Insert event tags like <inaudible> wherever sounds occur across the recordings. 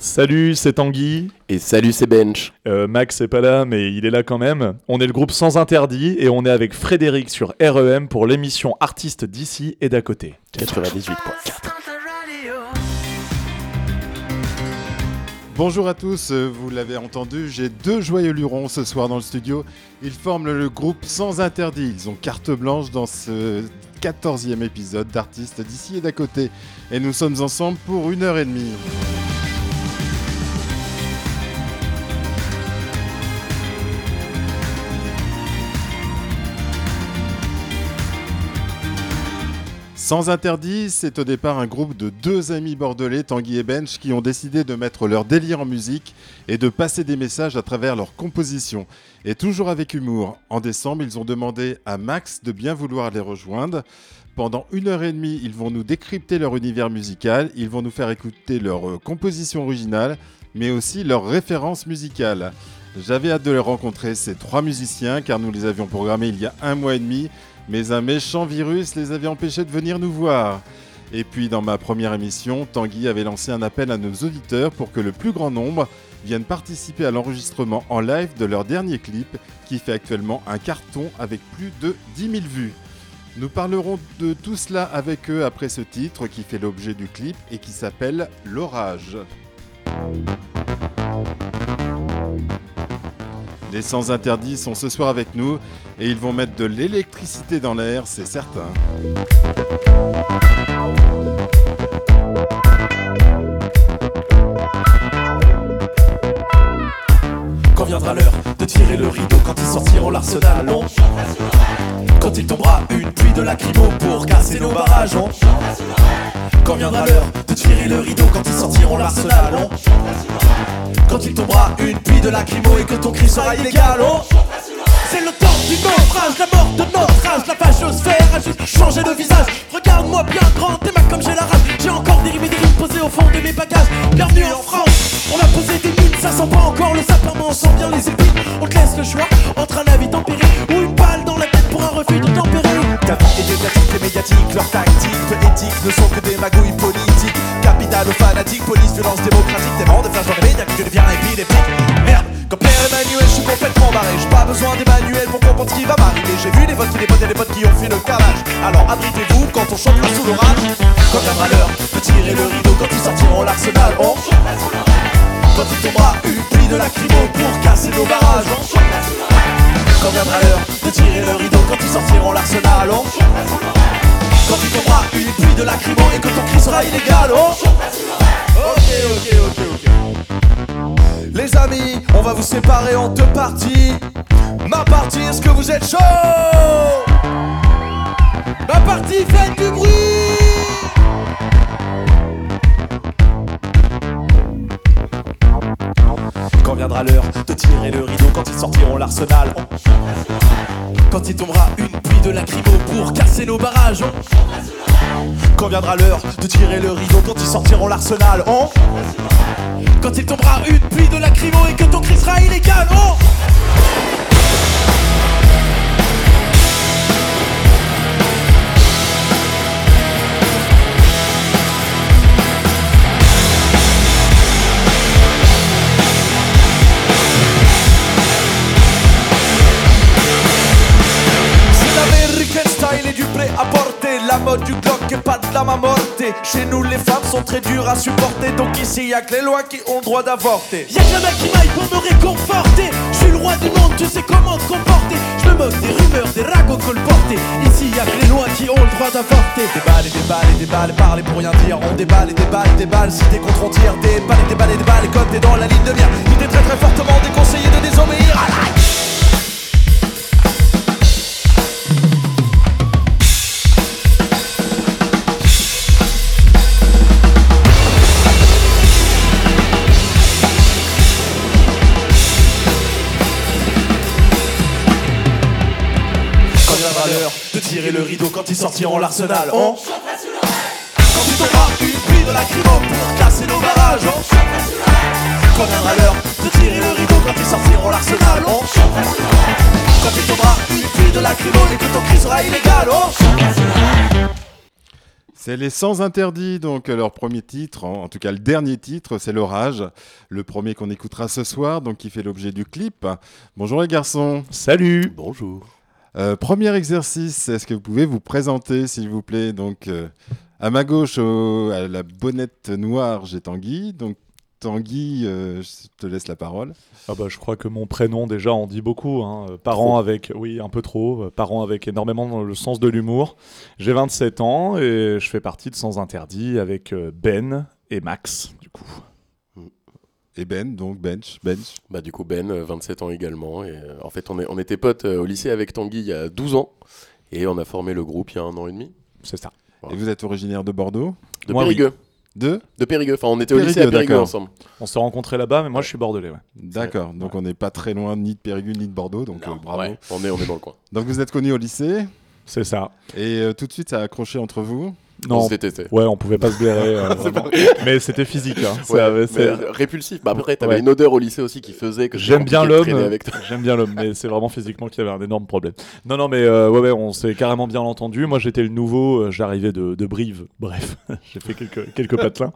Salut, c'est Tanguy. Et salut, c'est Bench. Euh, Max n'est pas là, mais il est là quand même. On est le groupe Sans Interdit et on est avec Frédéric sur REM pour l'émission Artistes d'ici et d'à côté. 98.4. Bonjour à tous, vous l'avez entendu, j'ai deux joyeux lurons ce soir dans le studio. Ils forment le groupe Sans Interdit. Ils ont carte blanche dans ce 14e épisode d'Artistes d'ici et d'à côté. Et nous sommes ensemble pour une heure et demie. Sans interdit, c'est au départ un groupe de deux amis bordelais, Tanguy et Bench, qui ont décidé de mettre leur délire en musique et de passer des messages à travers leurs compositions. Et toujours avec humour, en décembre, ils ont demandé à Max de bien vouloir les rejoindre. Pendant une heure et demie, ils vont nous décrypter leur univers musical, ils vont nous faire écouter leurs compositions originales, mais aussi leurs références musicales. J'avais hâte de les rencontrer, ces trois musiciens, car nous les avions programmés il y a un mois et demi mais un méchant virus les avait empêchés de venir nous voir. Et puis dans ma première émission, Tanguy avait lancé un appel à nos auditeurs pour que le plus grand nombre viennent participer à l'enregistrement en live de leur dernier clip qui fait actuellement un carton avec plus de 10 000 vues. Nous parlerons de tout cela avec eux après ce titre qui fait l'objet du clip et qui s'appelle L'orage. Les sans interdits sont ce soir avec nous et ils vont mettre de l'électricité dans l'air, c'est certain. Viendra l'heure de tirer le rideau, quand ils sortiront l'arsenal, long Quand il tombera une pluie de lacrymo pour casser nos barrages, on Quand viendra l'heure de tirer le rideau, quand ils sortiront l'arsenal, Quand il tombera une pluie de lacrymo et que ton cri sera illégal, c'est le temps du naufrage, la mort de notre âge, la fachosphère a juste changé de visage. Regarde-moi bien grand, t'es ma comme j'ai la rage. J'ai encore et des rimes posées au fond de mes bagages. Bienvenue en France, on a posé des mines, ça sent pas encore le sapin, mais on sent bien les épines. On te laisse le choix entre un avis tempéré ou une balle dans la tête pour un refus de tempérer. Ta vie est médiatique, tactiques, peu éthiques ne sont que des magouilles politiques. Capital aux fanatiques, police, violence démocratique, vents de dans les médias qui deviens épidémique. Merde, quand Père Emmanuel, je suis complètement barré, j'ai pas besoin d'Emmanuel pour comprendre ce qui va m'arriver. J'ai vu les votes qui potes et des potes qui ont fait le cavage. Alors abritez-vous quand on chantera sous l'orage. Quand viendra l'heure de tirer le rideau, quand ils sortiront l'arsenal, on Quand il tombera une pluie de lacrymo pour casser nos barrages, Quand viendra l'heure de tirer le rideau, quand ils sortiront l'arsenal, on de lacrymo et que ton cri sera illégal, oh Ok, ok, ok, ok. Les amis, on va vous séparer en deux parties. Ma partie, est-ce que vous êtes chaud? Ma partie, faites du bruit viendra l'heure de tirer le rideau, quand ils sortiront l'arsenal, quand il tombera une pluie de lacrymo pour casser nos barrages, quand viendra l'heure de tirer le rideau, quand ils sortiront l'arsenal, quand il tombera une pluie de lacrymo et que ton cri sera illégal, mode du Glock et pas de la morte Chez nous les femmes sont très dures à supporter. Donc ici y'a que les lois qui ont le droit d'avorter. Y'a que la qui m'aille pour me réconforter. Je suis le roi du monde, tu sais comment te comporter. Je me moque des rumeurs, des ragots colportés. Ici y'a que les lois qui ont le droit d'avorter. Des balles et des balles et des balles, parler pour rien dire. On déballe et des balles, des balles, si t'es contre on tire Des balles et des balles et des balles, et comme t'es dans la ligne de mire. Il est très très fortement déconseillé de désobéir à la tirer le rideau quand ils sortiront l'arsenal. On Quand il tombera une pluie de lacrymo pour casser nos barrages. On Quand viendra l'heure de tirer le rideau quand ils sortiront l'arsenal. On Quand il tombera une pluie de lacrymo et que ton cri sera illégal. On C'est les Sans Interdits, donc leur premier titre, en, en tout cas le dernier titre, c'est L'Orage, le premier qu'on écoutera ce soir, donc qui fait l'objet du clip. Bonjour les garçons. Salut Bonjour. Euh, premier exercice, est-ce que vous pouvez vous présenter s'il vous plaît? Donc euh, à ma gauche, au- à la bonnette noire, j'ai Tanguy. Donc Tanguy, euh, je te laisse la parole. Ah bah, je crois que mon prénom déjà en dit beaucoup. Hein. Parent avec, oui, un peu trop. Parent avec énormément le sens de l'humour. J'ai 27 ans et je fais partie de Sans Interdit avec Ben et Max, du coup. Et Ben, donc Bench, Bench. Bah du coup Ben, euh, 27 ans également. Et euh, en fait on, est, on était potes euh, au lycée avec Tanguy il y a 12 ans. Et on a formé le groupe il y a un an et demi. C'est ça. Et vous êtes originaire de Bordeaux De Moi, oui. Périgueux. De De Périgueux. Enfin on était au lycée Périgueux, à Périgueux ensemble. On s'est rencontrés là-bas, mais moi je suis bordelais. Ouais. D'accord, donc on n'est pas très loin ni de Périgueux ni de Bordeaux, donc euh, bravo. ouais, on, est, on est dans le coin. Donc vous êtes connus au lycée C'est ça. et euh, tout de suite ça a accroché entre vous. On Non, se détestait. ouais, on pouvait pas se blairer. <laughs> euh, mais c'était physique. Hein. Ouais, avait- répulsif. Bah après t'avais Ouais. une odeur au lycée aussi qui faisait que J'aime bien l'homme. J'aime bien l'homme, mais c'est vraiment physiquement qu'il y avait un énorme problème. Non, non, mais euh, ouais, ouais, on s'est carrément bien entendu. Moi, j'étais le nouveau, euh, j'arrivais de, de Brive. Bref, <laughs> j'ai fait quelques, quelques patelins.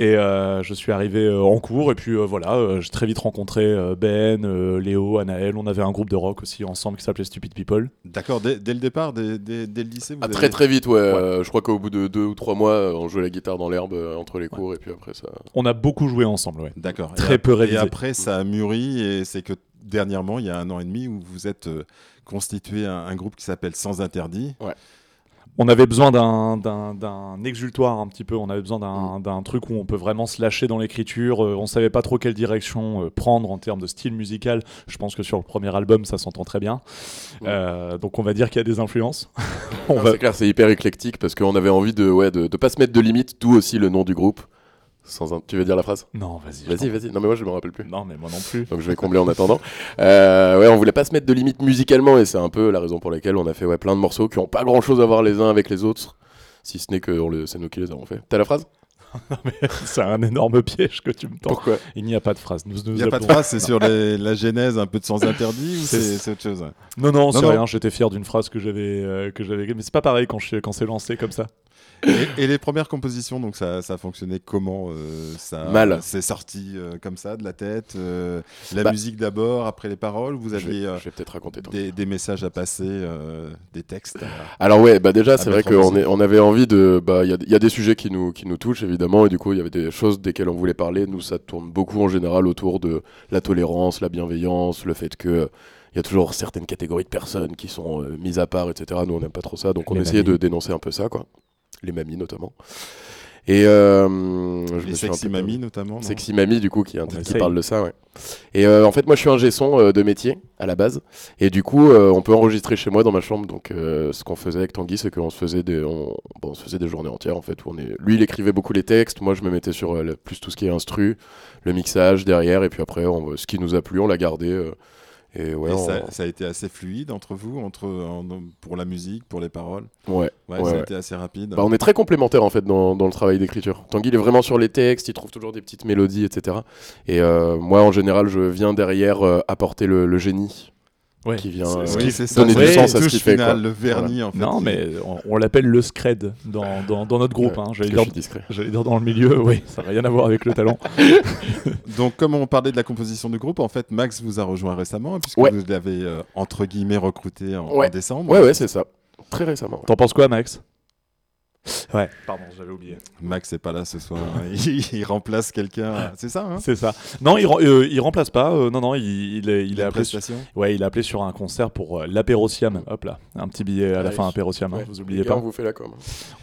Et euh, je suis arrivé euh, en cours, et puis euh, voilà, euh, j'ai très vite rencontré euh, Ben, euh, Léo, Anaël. On avait un groupe de rock aussi ensemble qui s'appelait Stupid People. D'accord, dès, dès le départ, dès, dès- dès le lycée vous Ah, avez- très très vite, ouais. Euh, je crois qu'au bout de deux ou trois mois, on jouait la guitare dans l'herbe euh, entre les cours et puis après ça. On a beaucoup joué ensemble, ouais. D'accord. Très et, peu révisé. Et après ça a mûri et c'est que dernièrement, il y a un an et demi, où vous êtes euh, constitué un, un groupe qui s'appelle Sans Interdit. On avait besoin d'un- d'un d'un exultoire un petit peu, on avait besoin d'un d'un truc où on peut vraiment se lâcher dans l'écriture, euh, on savait pas trop quelle direction euh, prendre en termes de style musical, je pense que sur le premier album ça s'entend très bien, Ouais. Euh, donc on va dire qu'il y a des influences. <laughs> va... C'est clair, c'est hyper éclectique parce qu'on avait envie de, ouais, de, de pas se mettre de limites, d'où aussi le nom du groupe. Sans un... Tu veux dire la phrase? Non, vas-y. Vas-y, vas-y. Non, mais moi je me rappelle plus. Non, mais moi non plus. Donc je vais combler en attendant. <laughs> Euh, ouais, on voulait pas se mettre de limites musicalement et c'est un peu la raison pour laquelle on a fait ouais, plein de morceaux qui ont pas grand chose à voir les uns avec les autres. Si ce n'est que le- c'est nous qui les avons fait. T'as la phrase? <laughs> C'est un énorme piège que tu me tends. Pourquoi? Il n'y a pas de phrase. Nous, nous Il n'y a pas de phrase, <laughs> c'est sur les- la genèse un peu de Sans Interdit ou C'est- autre chose? Ouais Non, non, c'est non. rien. J'étais fier d'une phrase que j'avais, euh, que j'avais. Mais c'est pas pareil quand, je- quand c'est lancé comme ça. Et, et les premières compositions, donc ça, ça a fonctionné comment euh, ça, Mal. C'est sorti euh, comme ça de la tête euh, La Bah. musique d'abord, après les paroles Vous aviez euh, peut-être raconter. des, des messages à passer, des textes Alors ouais, bah déjà c'est vrai qu'on on avait envie de, bah il y a, y a des sujets qui nous qui nous touchent évidemment et du coup il y avait des choses desquelles on voulait parler. Nous ça tourne beaucoup en général autour de la tolérance, la bienveillance, le fait que il y a toujours certaines catégories de personnes qui sont euh, mises à part, etc. Nous on n'aime pas trop ça, donc on essayait de dénoncer un peu ça quoi, les mamies notamment. Et euh, je Les sexy peu- mamies notamment Sexy Mamie, du coup, qui parle de ça, ouais. Et euh, en fait, moi, je suis un son euh, de métier à la base, et du coup, on peut enregistrer chez moi dans ma chambre. Donc, ce qu'on faisait avec Tanguy, c'est qu'on se faisait des, on, bon, on se faisait des journées entières, en fait. Où on est, lui, il écrivait beaucoup les textes, moi, je me mettais sur le- plus tout ce qui est instru, le mixage derrière, et puis après, on, ce qui nous a plu, on l'a gardé. Et ouais, Et on- ça, ça a été assez fluide entre vous, entre, en- pour la musique, pour les paroles ouais. Ouais, Ouais, ça a été assez rapide. Bah, on est très complémentaires en fait dans, dans le travail d'écriture. Tanguy il est vraiment sur les textes, il trouve toujours des petites mélodies, etc. Et euh, moi en général je viens derrière euh, apporter le, le génie Ouais. qui vient euh, oui, qui- c'est ça. donner du sens la à ce qu'il fait, finale, quoi. le vernis en fait. Non, mais on, on l'appelle le scred dans, dans, dans notre groupe. Ouais, hein. J'allais que dire, dire dans le milieu, oui, ça n'a rien à voir avec le talent. <laughs> Donc, comme on parlait de la composition du groupe, en fait, Max vous a rejoint récemment, puisque Ouais. vous l'avez euh, entre guillemets recruté en, Ouais. en décembre. Ouais ouais c'est ça. Très récemment. T'en penses quoi, Max? Ouais, pardon, j'avais oublié. Max n'est pas là ce soir. <laughs> il, il remplace quelqu'un. C'est ça, hein? C'est ça. Non, il, rem- euh, il remplace pas. euh, non, non, il, il est, il est La appelé. Sur, ouais, il est appelé sur un concert pour euh, l'apérociam. Hop là, un petit billet à la Ah fin oui. apérociam. hein, vous oubliez gars, pas. On vous fait la com.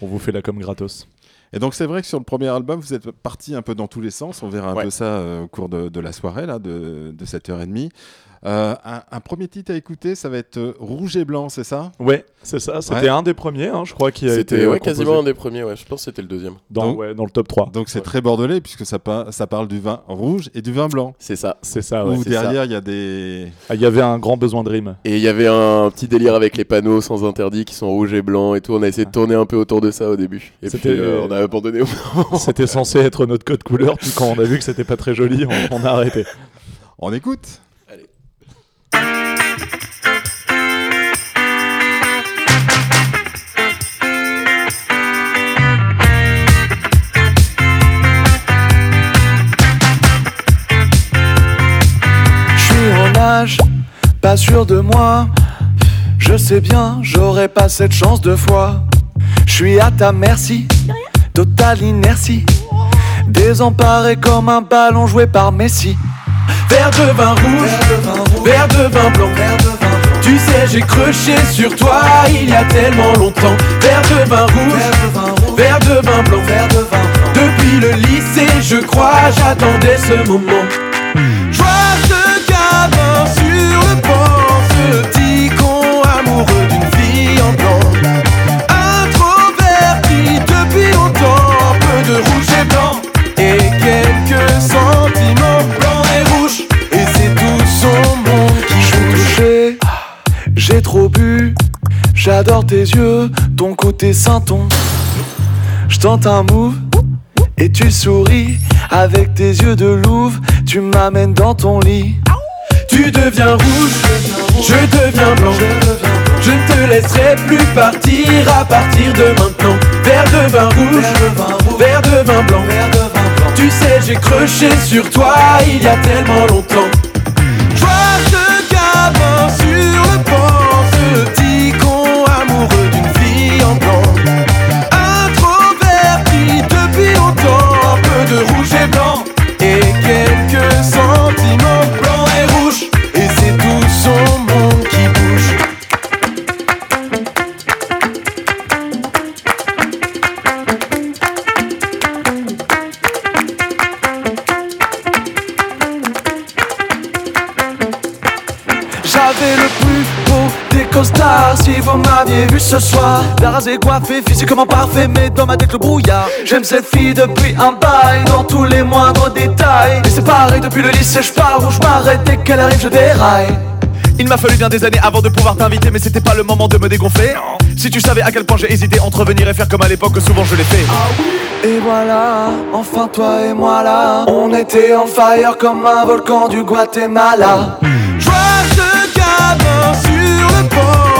On vous fait la com gratos. Et donc, c'est vrai que sur le premier album, vous êtes parti un peu dans tous les sens. On verra un Ouais. peu ça euh, au cours de, de la soirée, là, de, de cette heure et demie. Euh, un, un premier titre à écouter, ça va être euh, Rouge et Blanc, c'est ça? Ouais, c'est ça. C'était Ouais. un des premiers, hein, je crois, qui a été C'était euh, ouais, composé quasiment un des premiers. Ouais, je pense que c'était le deuxième. dans, Donc- ouais, dans le top 3. Donc, c'est Ouais. très bordelais, puisque ça, pa- ça parle du vin rouge et du vin blanc. C'est ça. C'est ça, ouais. Où c'est derrière, il y a des. Ah, Il y avait un grand besoin de rime. Et il y avait un petit délire avec les panneaux sans interdit qui sont rouges et blancs et tout. On a essayé de tourner un peu autour de ça au début. Et puis C'était- euh, on a abandonné. au- C'était censé être notre code couleur, puis quand on a vu que c'était pas très joli, on, on a arrêté. On écoute Pas sûr de moi. Je sais bien, j'aurais pas cette chance deux fois. Je suis à ta merci, totale inertie. Désemparé comme un ballon joué par Messi. Verre de vin rouge, verre de vin blanc. Tu sais, j'ai crushé sur toi il y a tellement longtemps. Verre de vin rouge, verre de vin blanc. Depuis le lycée, je crois, j'attendais ce moment. Je j'adore tes yeux, ton côté Saint-Ton. Je tente un move et tu souris avec tes yeux de louve. Tu m'amènes dans ton lit. Tu deviens rouge, je deviens blanc. Je ne te laisserai plus partir à partir de maintenant. Verre de vin rouge, verre de vin blanc. Tu sais, j'ai crushé sur toi il y a tellement longtemps. Introverti depuis longtemps, un peu de rouge et blanc. Et quelques sentiments blancs ce soir. Rasé, coiffé, physiquement parfait Mais dans ma tête le brouillard. J'aime cette fille depuis un bail Dans tous les moindres détails. Et c'est pareil depuis le lycée Je pars ou je m'arrête Dès qu'elle arrive je déraille. Il m'a fallu bien des années avant de pouvoir t'inviter, mais c'était pas le moment de me dégonfler. Si tu savais à quel point j'ai hésité entre venir et faire comme à l'époque, souvent je l'ai fait. Et voilà, enfin toi et moi là, on était en fire comme un volcan du Guatemala. Je vois ce gamin sur le banc,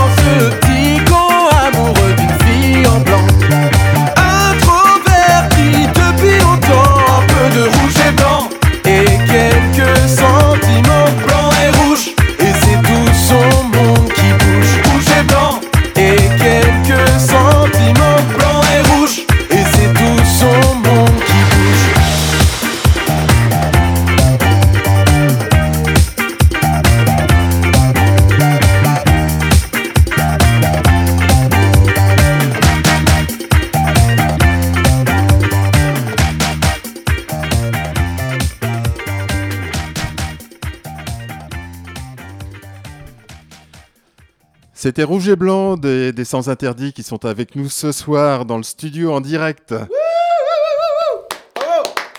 C'était Rouge et Blanc des, des Sans Interdits qui sont avec nous ce soir dans le studio en direct.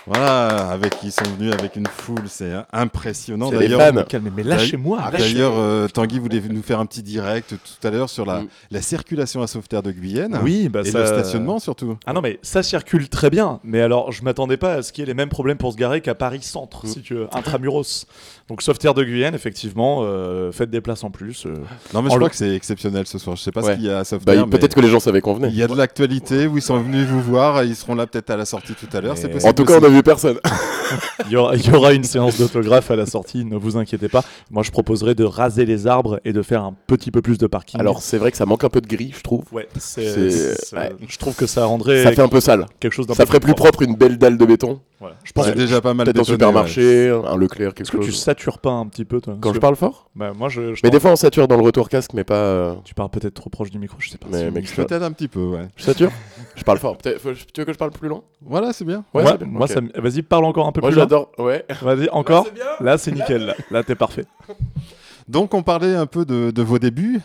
Voilà, avec ils sont venus avec une foule, c'est impressionnant. D'ailleurs, mais lâchez-moi. D'ailleurs, euh, Tanguy voulait nous faire un petit direct tout à l'heure sur la, Mm. la circulation à Sauveterre de Guyenne. Oui, bah Et ça... le stationnement surtout. Ah non, mais ça circule très bien. Mais alors, je m'attendais pas à ce qu'il y ait les mêmes problèmes pour se garer qu'à Paris Centre, Mm. si tu veux, intramuros. Donc, Sauveterre de Guyenne, effectivement, euh, faites des places en plus. euh. Non, mais En je crois que c'est exceptionnel ce soir. Je sais pas Ouais. ce qu'il y a à Bah, Sauveterre. il- peut-être que les gens savaient qu'on venait. Il y a de l'actualité où ils sont venus vous voir et ils seront là peut-être à la sortie tout à l'heure. C'est Mais- possible. En tout cas, on a aussi. vu personne. <laughs> Il y, aura, il y aura une séance d'autographe à la sortie, ne vous inquiétez pas. Moi, je proposerais de raser les arbres et de faire un petit peu plus de parking. Alors, c'est vrai que ça manque un peu de gris, je trouve. ouais, c'est, c'est- c'est- ouais. je trouve que ça rendrait Ça fait un peu sale. quelque chose d'un Ça ferait plus propre une belle dalle de béton. Voilà. Je pense déjà pas mal Peut-être un supermarché, un Leclerc, quelque que tu chose. Satures pas un petit peu, toi Quand je parle fort? Bah, moi, je. je Mais des fois, on sature dans le retour casque, mais pas. euh, Tu parles peut-être trop proche du micro, je sais pas. Mais ouais. Peut-être un petit peu, ouais. Je sature? Je parle fort. Peut-être- faut- Tu veux que je parle plus loin Voilà, c'est bien. Ouais, moi, c'est bien. moi, Ok. ça me- vas-y, parle encore un peu Moi, plus. loin. j'adore. Ouais. Vas-y, encore. c'est bien. Là, c'est nickel. Là, là t'es parfait. <laughs> Donc, on parlait un peu de, de vos débuts.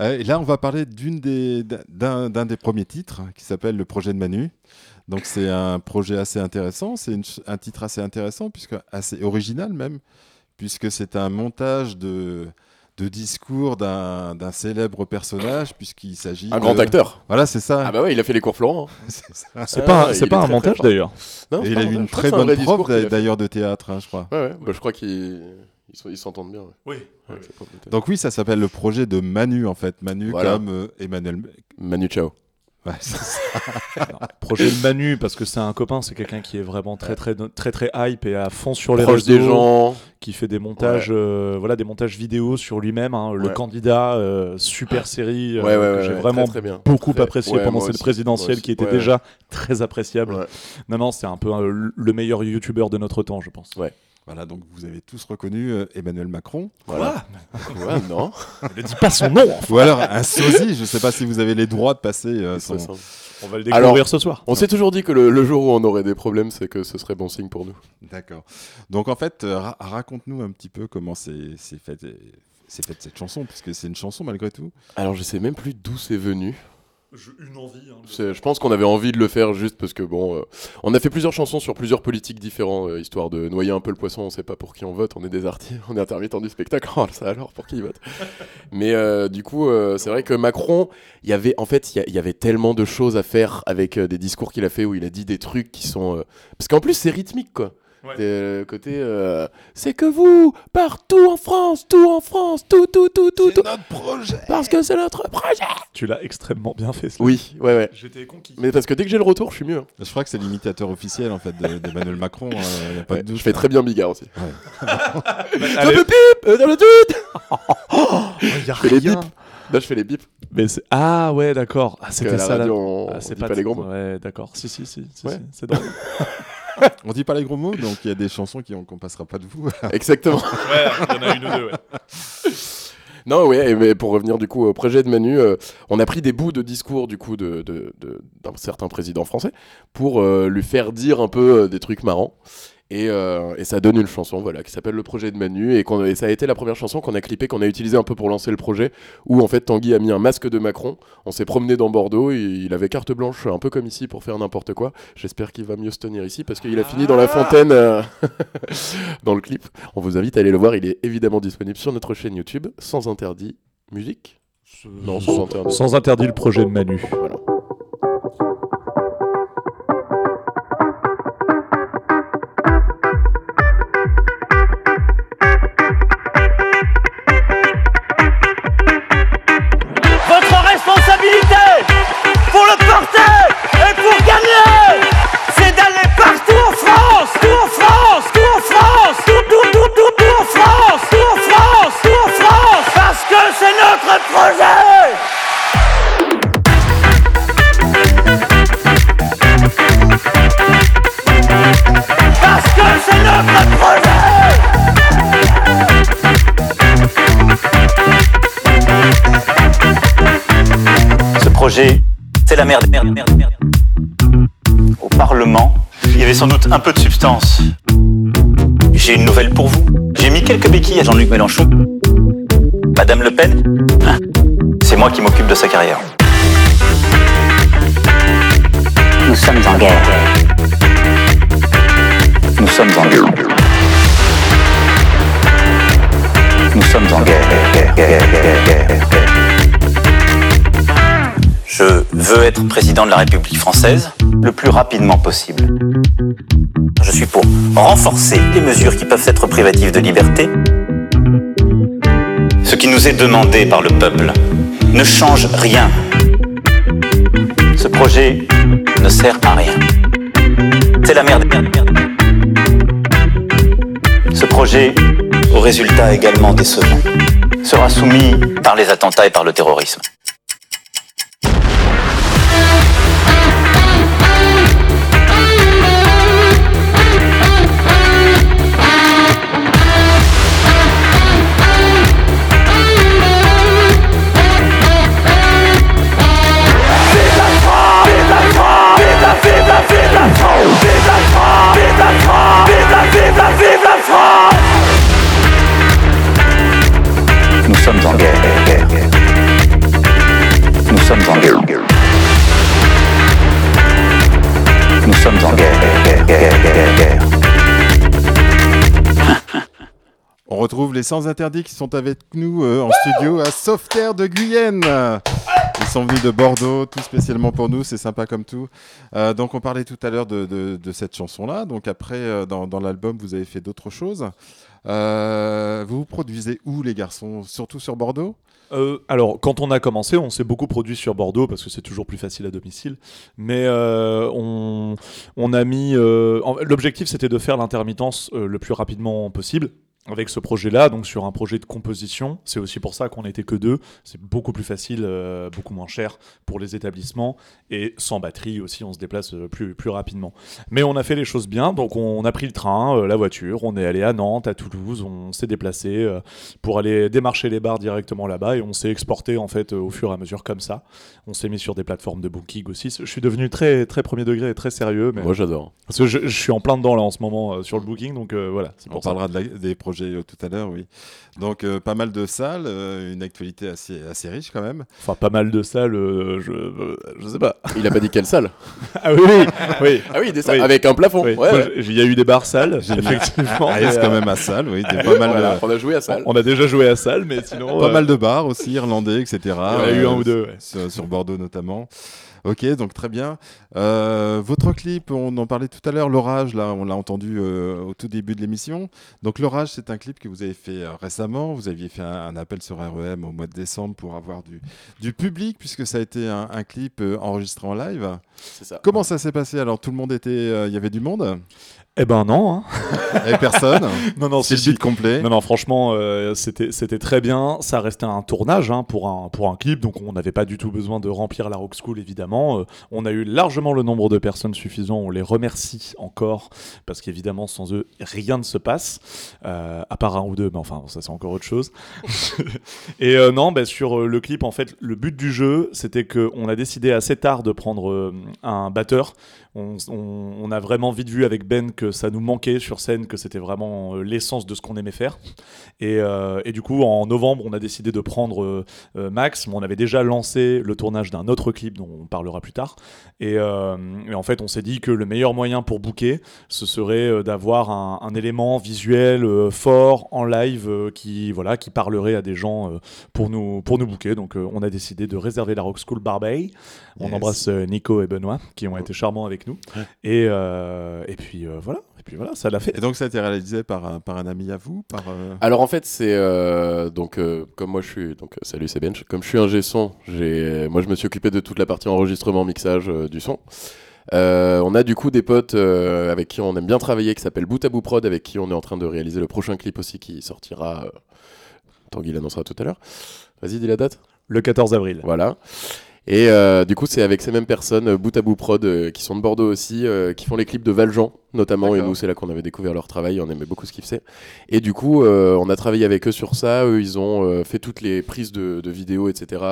Euh, et là, on va parler d'une des, d'un, d'un des premiers titres qui s'appelle Le projet de Manu. Donc, c'est un projet assez intéressant. C'est une ch- un titre assez intéressant, puisque assez original même, puisque c'est un montage de, de discours d'un, d'un célèbre personnage, puisqu'il s'agit. Un de- grand acteur. Voilà, c'est ça. Ah bah ouais, il a fait les cours Florent. hein. <laughs> C'est. C'est Ah, pas, un- pas un montage d'ailleurs. Il pas a un eu une très un bonne discours prof qu'il d'ailleurs de théâtre, hein, je crois. Ouais, ouais. Bah, je crois qu'ils ils s'entendent bien. ouais. Oui. Ouais, pas. Donc oui, ça s'appelle le projet de Manu en fait. Manu Voilà. comme euh, Emmanuel. Manu Chao. Ouais. Projet de Manu, parce que c'est un copain, c'est quelqu'un qui est vraiment très très très très hype et à fond sur les Proche réseaux, des gens. qui fait des montages, euh, voilà, des montages vidéo sur lui-même. hein, Le Ouais. candidat, euh, super série, euh, que ouais, j'ai ouais, vraiment très, très bien. beaucoup Très- apprécié ouais, pendant cette aussi, présidentielle, qui était ouais. déjà très appréciable. Ouais. Non, non, c'est un peu euh, le meilleur youtubeur de notre temps, je pense. Voilà, donc vous avez tous reconnu euh, Emmanuel Macron. Voilà. <laughs> Ouais, non. <laughs> Ne dis pas son nom. Ou alors un sosie, je ne sais pas si vous avez les droits de passer euh, son... On va le découvrir Alors, ce soir. On s'est toujours dit que le, le jour où on aurait des problèmes, c'est que ce serait bon signe pour nous. D'accord. Donc en fait, euh, ra- raconte-nous un petit peu comment c'est c'est fait, c'est fait cette chanson, puisque c'est une chanson malgré tout. Alors je sais même plus d'où c'est venu. Une envie. hein, Je pense qu'on avait envie de le faire juste parce que bon, euh, on a fait plusieurs chansons sur plusieurs politiques différents, euh, histoire de noyer un peu le poisson. On sait pas pour qui on vote. On est des artistes, <laughs> on est intermittents du spectacle. Oh, ça alors, pour qui ils votent <laughs> Mais euh, du coup, euh, c'est vrai que Macron, il y avait en fait, il y il y, avait tellement de choses à faire avec des discours qu'il a fait où il a dit des trucs qui sont parce qu'en plus c'est rythmique quoi. Ouais. Euh, côté, euh, c'est que vous, partout en France, tout en France, tout, tout, tout, tout, tout, notre projet parce que c'est notre projet. Tu l'as extrêmement bien fait. cela. Oui, ouais, ouais. J'étais conquis. Mais parce que dès que j'ai le retour, je suis mieux. hein. Je crois que c'est l'imitateur officiel en fait de- d'Emmanuel Macron. A pas Ouais, de doute. je fais très bien Bigard aussi. <laughs> Allez. Dans le bip, euh, dans le doute. y a Je fais les bips. Là, je fais les bips. Mais ah ouais, d'accord. Ah, c'était la ça. là. radio, on, Ah, on pas, les gros mots. Ouais, d'accord. Si, si, si. si, Ouais. si, C'est drôle. <laughs> On dit pas les gros mots, donc il y a des chansons qui- qu'on passera pas de vous. <laughs> Exactement. ouais, il y en a une ou deux, ouais. <laughs> Non, et mais pour revenir du coup au projet de Manu, euh, on a pris des bouts de discours du coup de, de- de- d'un certain président français pour euh, lui faire dire un peu euh, des trucs marrants. Et, euh, et ça donne une chanson voilà, qui s'appelle Le projet de Manu. Et, ça a été la première chanson qu'on a clippée, qu'on a utilisée un peu pour lancer le projet, où en fait Tanguy a mis un masque de Macron. On s'est promené dans Bordeaux, et il avait carte blanche, un peu comme ici, pour faire n'importe quoi. J'espère qu'il va mieux se tenir ici, parce qu'il a fini dans la fontaine euh, <laughs> dans le clip. On vous invite à aller le voir, il est évidemment disponible sur notre chaîne YouTube, sans interdit musique. Non, sans interdit. Sans interdit le projet de Manu. Voilà. La merde, merde, merde, merde. Au Parlement, il y avait sans doute un peu de substance. J'ai une nouvelle pour vous. J'ai mis quelques béquilles à Jean-Luc Mélenchon. Madame Le Pen, hein, c'est moi qui m'occupe de sa carrière. Nous sommes en guerre. Nous sommes en guerre. Nous sommes en guerre. guerre, guerre, guerre, guerre, guerre. Je veux être président de la République française le plus rapidement possible. Je suis pour renforcer les mesures qui peuvent être privatives de liberté. Ce qui nous est demandé par le peuple ne change rien. Ce projet ne sert à rien. C'est la merde. Ce projet, au résultat également décevant, sera soumis par les attentats et par le terrorisme. On retrouve les sans interdits qui sont avec nous euh, en studio à Sauveterre de Guyenne. Ils sont venus de Bordeaux, tout spécialement pour nous, c'est sympa comme tout. Euh, donc on parlait tout à l'heure de, cette chanson-là. Donc après, euh, dans, dans l'album, vous avez fait d'autres choses. Vous vous produisez où les garçons? Surtout sur Bordeaux? Euh, alors, quand on a commencé, on s'est beaucoup produit sur Bordeaux parce que c'est toujours plus facile à domicile. Mais euh, on, on a mis. euh, L'objectif, c'était de faire l'intermittence le plus rapidement possible. Avec ce projet-là, donc sur un projet de composition, c'est aussi pour ça qu'on n'était que deux. C'est beaucoup plus facile, euh, beaucoup moins cher pour les établissements et sans batterie aussi, on se déplace euh, plus, plus rapidement. Mais on a fait les choses bien, donc on a pris le train, euh, la voiture, on est allé à Nantes, à Toulouse, on s'est déplacé euh, pour aller démarcher les bars directement là-bas et on s'est exporté en fait au fur et à mesure comme ça. On s'est mis sur des plateformes de booking aussi. Je suis devenu très très premier degré et très sérieux, mais Moi j'adore. parce que je, je suis en plein dedans là en ce moment sur le booking, donc voilà, On ça. parlera de la- des projets tout à l'heure, oui. Donc euh, pas mal de salles, euh, une actualité assez, assez riche quand même. Enfin, pas mal de salles, euh, je, euh, je sais pas. Il a pas dit quelle salle <laughs> Ah oui, oui, oui. Ah oui, des salles Oui. avec un plafond. oui. Ouais, Moi, ouais. j'ai- Il y a eu des bars salles, effectivement. Ah, euh, quand même à salle, oui. Des, pas mal Voilà, de, On a joué à salle. On a déjà joué à salle, mais sinon. pas euh, mal de bars aussi, irlandais, etc. Il y en a eu un ou deux, ouais. Sur, sur Bordeaux notamment. Ok, donc très bien. Euh, votre clip, on en parlait tout à l'heure, l'orage, là, on l'a entendu euh, au tout début de l'émission. Donc l'orage, c'est un clip que vous avez fait euh, récemment. Vous aviez fait un, un appel sur REM au mois de décembre pour avoir du, du public, puisque ça a été un, un clip enregistré en live. C'est ça. Comment ça s'est passé? Alors tout le monde était, il y avait du monde, Eh ben non. hein. <laughs> n'y avait personne. Non, non, c'est le complet. Non, non, franchement, euh, c'était c'était très bien. Ça restait un tournage hein, pour, un, pour un clip, donc on n'avait pas du tout besoin de remplir la Rock School, évidemment. Euh, on a eu largement le nombre de personnes suffisant. On les remercie encore, parce qu'évidemment, sans eux, rien ne se passe. Euh, à part un ou deux, mais enfin, ça, c'est encore autre chose. <laughs> Et non, bah, sur le clip, en fait, le but du jeu, c'était qu'on a décidé assez tard de prendre un batteur. On, on- on a vraiment vite vu avec Ben que ça nous manquait sur scène, que c'était vraiment euh, l'essence de ce qu'on aimait faire. Et, euh, et du coup, en novembre, on a décidé de prendre euh, Max. mais on avait déjà lancé le tournage d'un autre clip dont on parlera plus tard. Et, en fait, on s'est dit que le meilleur moyen pour booker, ce serait d'avoir un, élément visuel fort en live qui, voilà, qui parlerait à des gens pour, nous, pour nous booker. Donc, on a décidé de réserver la Rock School Barbey. On Yes. embrasse euh, Nico et Benoît qui ont été charmants avec nous. Et, euh, et puis euh, voilà. Et puis voilà, ça l'a fait. Et donc ça a été réalisé par un, par un ami à vous par, euh, Alors en fait c'est euh, donc euh, comme moi je suis donc salut c'est Bench comme je suis un son j'ai moi je me suis occupé de toute la partie enregistrement mixage euh, du son Euh, on a du coup des potes euh, avec qui on aime bien travailler qui s'appellent Bout à Bout Prod avec qui on est en train de réaliser le prochain clip aussi qui sortira euh, Tanguy l'annoncera tout à l'heure vas-y dis la date Le 14 avril. voilà. Et euh, du coup, c'est avec ces mêmes personnes, bout à bout prod, euh, qui sont de Bordeaux aussi, euh, qui font les clips de Valjean, notamment. Et nous, c'est là qu'on avait découvert leur travail. On aimait beaucoup ce qu'ils faisaient. Et du coup, on a travaillé avec eux sur ça. Eux, ils ont fait toutes les prises de, de vidéos, etc.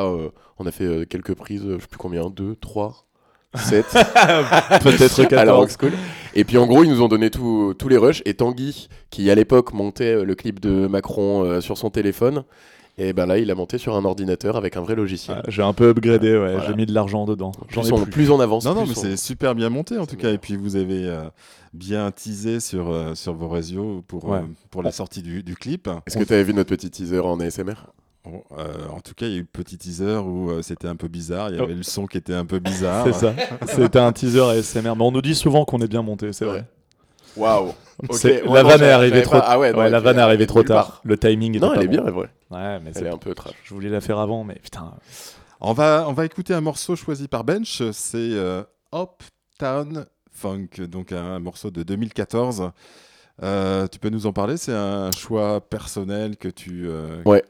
On a fait quelques prises, je sais plus combien, deux, trois. 7 <laughs> Peut-être à la 14. Rock School. Et puis en gros, ils nous ont donné tous les rushs. Et Tanguy, qui à l'époque montait le clip de Macron sur son téléphone, et ben là, il a monté sur un ordinateur avec un vrai logiciel. Ah, J'ai un peu upgradé, ouais. Voilà. J'ai mis de l'argent dedans. J'en plus, ai on, plus. plus on avance, Non, non, plus mais on- c'est super bien monté en tout cas. bien. Et puis vous avez euh, bien teasé sur, euh, sur vos réseaux pour, Ouais. euh, pour la sortie du, du clip. Est-ce que tu avais vu notre petit teaser en ASMR euh, en tout cas, il y a eu le petit teaser où euh, c'était un peu bizarre. Il y Oh. avait le son qui était un peu bizarre. <laughs> C'est ça. C'était un teaser ASMR. Mais on nous dit souvent qu'on est bien monté, c'est vrai. Waouh la vanne est arrivée trop Ah ouais, non, Ouais, et la vanne est arrivée est trop tard. part. Le timing Non, pas elle est bon. bien, elle est vraie. Ouais, mais Elle c'est- est un peu trash. je voulais la faire avant, mais putain. On va, on va écouter un morceau choisi par Bench. C'est euh, Uptown Funk, donc un, morceau de 2014. Euh, tu peux nous en parler? C'est un choix personnel que tu. euh, Ouais.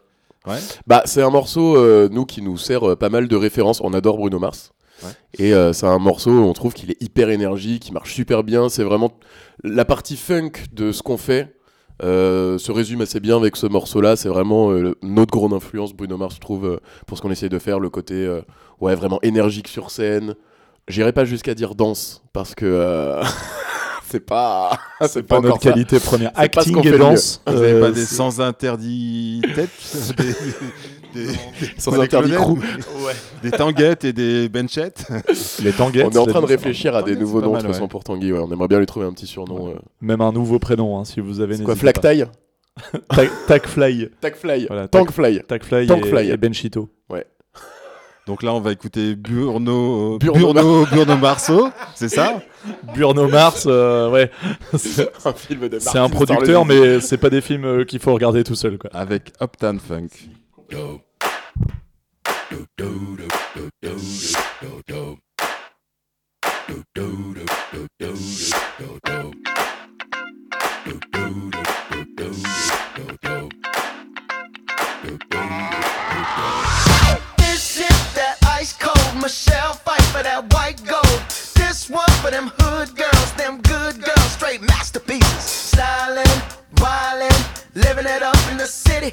Ouais. Bah, c'est un morceau, euh, nous, qui nous sert euh, pas mal de références. On adore Bruno Mars. Ouais. Et euh, c'est un morceau, on trouve qu'il est hyper énergique, qui marche super bien. C'est vraiment la partie funk de ce qu'on fait. euh, se résume assez bien avec ce morceau-là. C'est vraiment euh, notre grande influence, Bruno Mars, je trouve, euh, pour ce qu'on essaye de faire. Le côté, euh, ouais, vraiment énergique sur scène. J'irai pas jusqu'à dire danse, parce que euh, <laughs> c'est pas, C'est pas notre ça. qualité première. Pas ce qu'on Acting fait et danse. Vous euh, pas des sans interdit tête <laughs> des, Sans <laughs> <laughs> tanguettes et des benchettes Les tanguettes. On est en train de réfléchir à des nouveaux noms mal, de toute façon ouais. pour Tanguy. Ouais. On aimerait bien lui trouver un petit surnom. euh. Même un nouveau prénom, hein, si vous avez quoi, n'hésitez pas. Flactail Tac- Tacfly. Tagfly Voilà, Tac- Tankfly et, et Benchito. Donc là, on va écouter Burno, Burno Burno, Burno Marceau, c'est ça? Burno Mars, euh, ouais. C'est un film de c'est un producteur, mais c'est pas des films euh, qu'il faut regarder tout seul, quoi. Avec Uptown Funk. This masterpieces. Stylin', wildin', living it up in the city.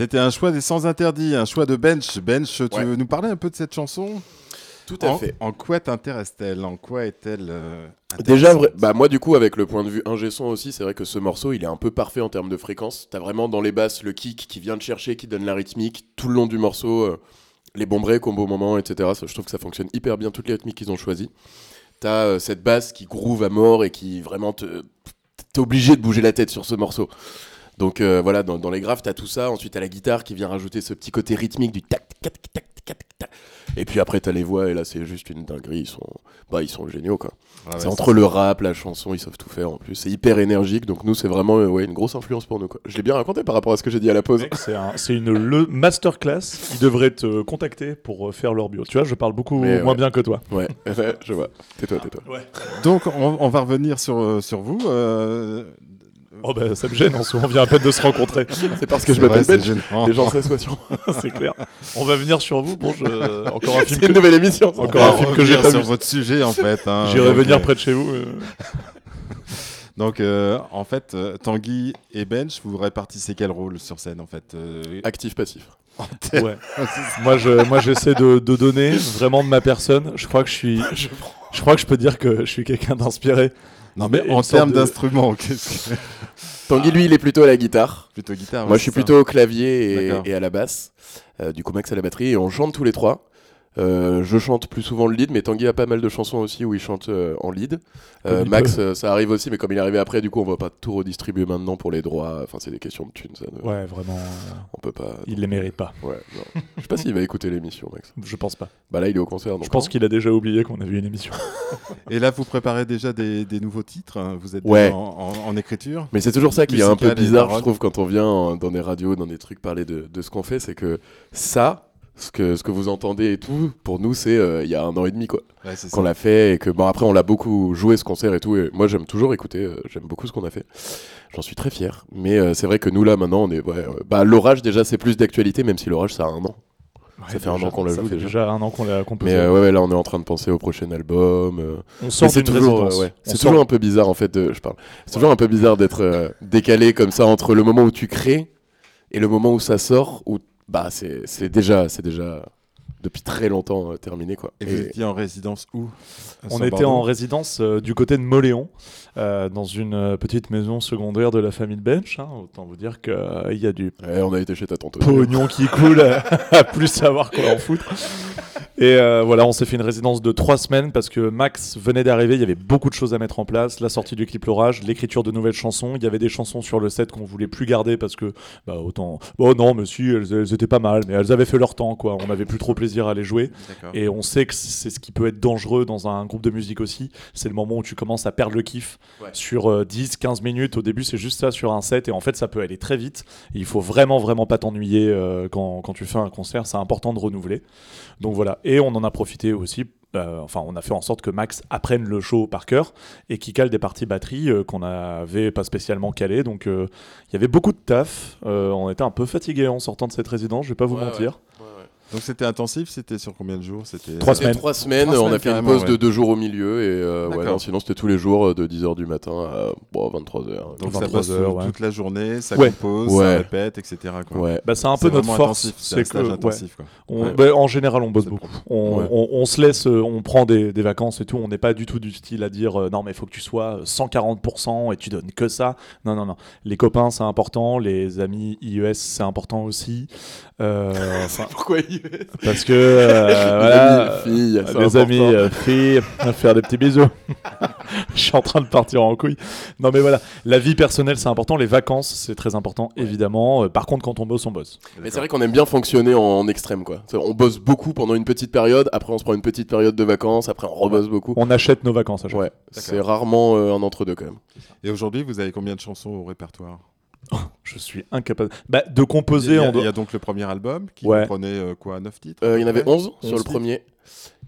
C'était un choix des sans interdits, un choix de Bench. Bench, tu Ouais. veux nous parler un peu de cette chanson? Tout à en, fait. En quoi t'intéresse-t-elle? En quoi est-elle euh, Déjà, bah moi du coup avec le point de vue ingé son aussi, c'est vrai que ce morceau il est un peu parfait en termes de fréquence. T'as vraiment dans les basses le kick qui vient te chercher, qui donne la rythmique tout le long du morceau. euh, les bons breaks, combos moments, etc. Ça, je trouve que ça fonctionne hyper bien, toutes les rythmiques qu'ils ont choisies. T'as euh, cette basse qui groove à mort et qui vraiment te. T'es obligé de bouger la tête sur ce morceau. Donc euh, voilà, dans, dans les graves, t'as tout ça. Ensuite, t'as la guitare qui vient rajouter ce petit côté rythmique du tac, tac, tac, tac, tac, tac. Et puis après, t'as les voix, et là, c'est juste une dinguerie. Ils sont, bah, ils sont géniaux, quoi. Ah ouais, c'est entre le rap, la chanson, ils savent tout faire en plus. C'est hyper énergique, donc nous, c'est vraiment euh, ouais, une grosse influence pour nous, quoi. Je l'ai bien raconté par rapport à ce que j'ai dit à la pause. C'est un- c'est une le masterclass. Ils devraient te contacter pour euh, faire leur bio. Tu vois, je parle beaucoup Mais moins ouais. bien que toi. Ouais, <laughs> je vois. Tais-toi, tais-toi. Donc, on, on va revenir sur, sur vous. euh, Oh bah ça me gêne, on, se- on vient à peine de se rencontrer. C'est parce que je m'appelle Ben. Les gens s'assoient sur <laughs> c'est clair. On va venir sur vous. Bon, je... encore un film C'est une que... nouvelle émission. ça. Encore On un film que j'ai pas sur vu. votre sujet, en fait. hein. J'irai venir euh, près de chez vous. euh. <laughs> Donc, euh, en fait, euh, Tanguy et Bench, vous répartissez quel rôle sur scène, en fait euh, Actif, passif. Ouais. <laughs> moi, je, moi, j'essaie de, de donner vraiment de ma personne. Je crois que je suis. Je crois que je peux dire que je suis quelqu'un d'inspiré. Non, mais en termes de- d'instruments, <laughs> qu'est-ce que... <laughs> Tanguy, lui, il est plutôt à la guitare. Plutôt guitare. Moi, ouais, je suis ça. plutôt au clavier et à la basse. Euh, du coup, Max à la batterie. Et on chante tous les trois. Euh, je chante plus souvent le lead, mais Tanguy a pas mal de chansons aussi où il chante euh, en lead. Euh, Max, euh, ça arrive aussi, mais comme il est arrivé après, du coup, on va pas tout redistribuer maintenant pour les droits. Enfin, c'est des questions de thunes, ça. Ouais, vraiment. On peut pas. Il les mérite pas. Ouais, non. Je sais pas s'il va écouter l'émission, Max. Je pense pas. Bah là, il est au concert. Donc Je pense qu'il a déjà oublié qu'on avait une émission. <laughs> Et là, vous préparez déjà des, des nouveaux titres hein Vous êtes Ouais. déjà en, en- en écriture Mais c'est toujours ça qui est un peu bizarre, je trouve, quand on vient en- dans des radios, dans des trucs parler de, de ce qu'on fait, c'est que ça, ce que, ce que vous entendez et tout, pour nous, c'est euh, il y a un an et demi, quoi, Ouais, qu'on l'a fait, et que, bon, après, on l'a beaucoup joué ce concert et tout, et moi, j'aime toujours écouter, euh, j'aime beaucoup ce qu'on a fait. J'en suis très fier. Mais euh, c'est vrai que nous, là, maintenant, on est, ouais, bah, l'orage, déjà, c'est plus d'actualité, même si l'orage, ça a un an. Ça fait un an qu'on la joue déjà. déjà un an qu'on l'a composé. Mais euh, ouais, ouais, là, on est en train de penser au prochain album. euh, on sort c'est toujours, euh, ouais. C'est toujours un peu bizarre en fait. de- je parle. C'est toujours un peu bizarre d'être décalé comme ça entre le moment où tu crées et le moment où ça sort. Où bah c'est c'est déjà c'est déjà depuis très longtemps euh, terminé quoi. Et vous étiez en résidence où On était en résidence euh, du côté de Moléon, euh, dans une petite maison secondaire de la famille de Bench. hein. Autant vous dire qu'il y a du ouais, on a été chez ta tante. pognon qui coule à, <laughs> à plus savoir quoi en foutre. Et euh, voilà, on s'est fait une résidence de trois semaines parce que Max venait d'arriver, il y avait beaucoup de choses à mettre en place, la sortie du clip L'Orage, l'écriture de nouvelles chansons, il y avait des chansons sur le set qu'on voulait plus garder parce que, bah autant, oh non, mais si, elles, elles étaient pas mal, mais elles avaient fait leur temps, quoi, on n'avait plus trop plaisir à les jouer. Et on sait que c'est ce qui peut être dangereux dans un groupe de musique aussi. C'est le moment où tu commences à perdre le kiff Ouais. sur euh, 10, 15 minutes. Au début, c'est juste ça sur un set. Et en fait, ça peut aller très vite. Et il faut vraiment, vraiment pas t'ennuyer euh, quand, quand tu fais un concert. C'est important de renouveler. Donc voilà. Et on en a profité aussi. euh, enfin, on a fait en sorte que Max apprenne le show par cœur et qu'il cale des parties batterie euh, qu'on n'avait pas spécialement calées. Donc euh, il y avait beaucoup de taf. On était un peu fatigué en sortant de cette résidence, je vais pas vous Ouais, mentir. Donc c'était intensif, c'était sur combien de jours? C'était Trois semaines. Trois semaines. Trois on a fait une pause de deux jours au milieu et euh, ouais, D'accord. non, sinon c'était tous les jours euh, de 10h du matin à bon, 23h. Donc ça 23 bosse heures, euh, ouais. toute la journée, ça Ouais. compose, Ouais. ça répète, etc. Quoi. Ouais. Bah, c'est un peu notre force. c'est que intensif. quoi. On- Ouais. bah, en général, on bosse beaucoup. On, Ouais. on- on se laisse, euh, on prend des, des vacances et tout. On n'est pas du tout du style à dire euh, non, mais il faut que tu sois 140% et tu donnes que ça. Non, non, non. Les copains, c'est important. Les amis IES, c'est important aussi. Euh, <laughs> Pourquoi <laughs> parce que euh, Les voilà, amis, filles, les amis important. euh, filles, à faire des petits bisous. <laughs> Je suis en train de partir en couille. Non, mais voilà, la vie personnelle, c'est important. Les vacances, c'est très important, évidemment. Euh, par contre, quand on bosse, on bosse. Mais c'est vrai qu'on aime bien fonctionner en, en extrême quoi. On bosse beaucoup pendant une petite période, après on se prend une petite période de vacances, après on rebosse beaucoup. On achète nos vacances à chaque Ouais, c'est rarement euh, un entre deux quand même. Et aujourd'hui, vous avez combien de chansons au répertoire? Je suis incapable. Bah, de composer, il y, a, on doit- il y a donc le premier album qui Ouais. comprenait euh, quoi 9 titres Euh, il y en avait Ouais. 11 sur 11 le premier.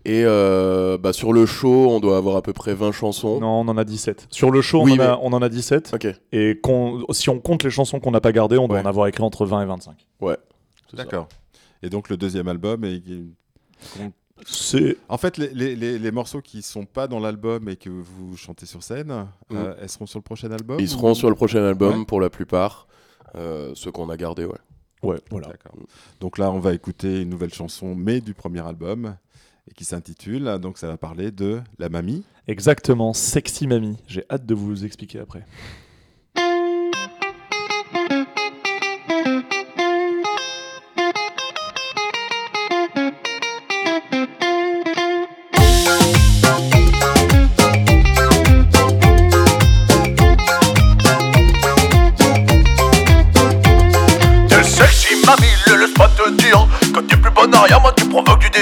Et euh, bah, sur le show, on doit avoir à peu près 20 chansons. Non, on en a 17. Sur le show, Oui, on, en a, mais- on en a 17. Ok, Et si on compte les chansons qu'on n'a pas gardées, on doit Ouais. en avoir écrit entre 20 et 25. ouais. c'est ça. D'accord. Et donc le deuxième album est... C'est. En fait, les, les- les- les morceaux qui sont pas dans l'album et que vous chantez sur scène, Mm. euh, elles seront sur le prochain album Ils ou- seront sur le prochain album Ouais. pour la plupart. Euh, ceux qu'on a gardés, ouais. Ouais, voilà. D'accord. Donc là, on va écouter une nouvelle chanson, mais du premier album, et qui s'intitule, donc ça va parler de la mamie. Exactement, Sexy Mamie. J'ai hâte de vous expliquer après.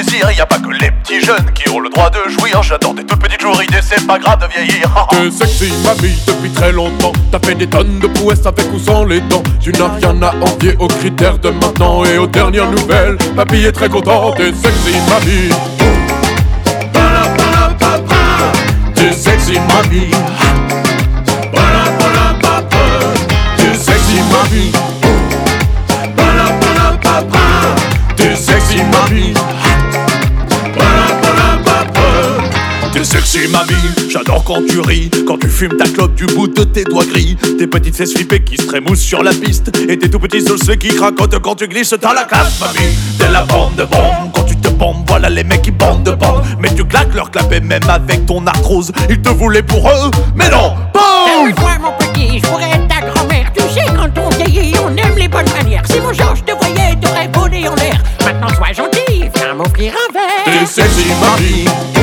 Désir Y a pas que les petits jeunes qui ont le droit de jouir. J'adore des toutes petites jourides c'est pas grave de vieillir. T'es sexy mamie depuis très longtemps. T'as fait des tonnes de prouesses avec ou sans les dents. Tu n'as rien à envier aux critères de maintenant Et aux dernières nouvelles. Papy est très content T'es sexy mamie T'es sexy mamie T'es sexy T'es sexy mamie T'es sexy mamie, j'adore quand tu ris Quand tu fumes ta clope du bout de tes doigts gris. Tes petites fesses flippées qui se trémoussent sur la piste. Et tes tout petits osselets qui cracotent quand tu glisses dans la classe mamie T'es la bande de bombes Quand tu te bombes, voilà les mecs qui bandent de bombes Mais tu claques leur clap et même avec ton arthrose. Ils te voulaient pour eux, mais non Boum Moi, mon petit, je pourrais être ta grand-mère. Tu sais, quand on vieillit, on aime les bonnes manières. Si mon genre, je te voyais, t'aurais volé en l'air. Maintenant, sois gentil, viens m'offrir un T'es verre. sexy mamie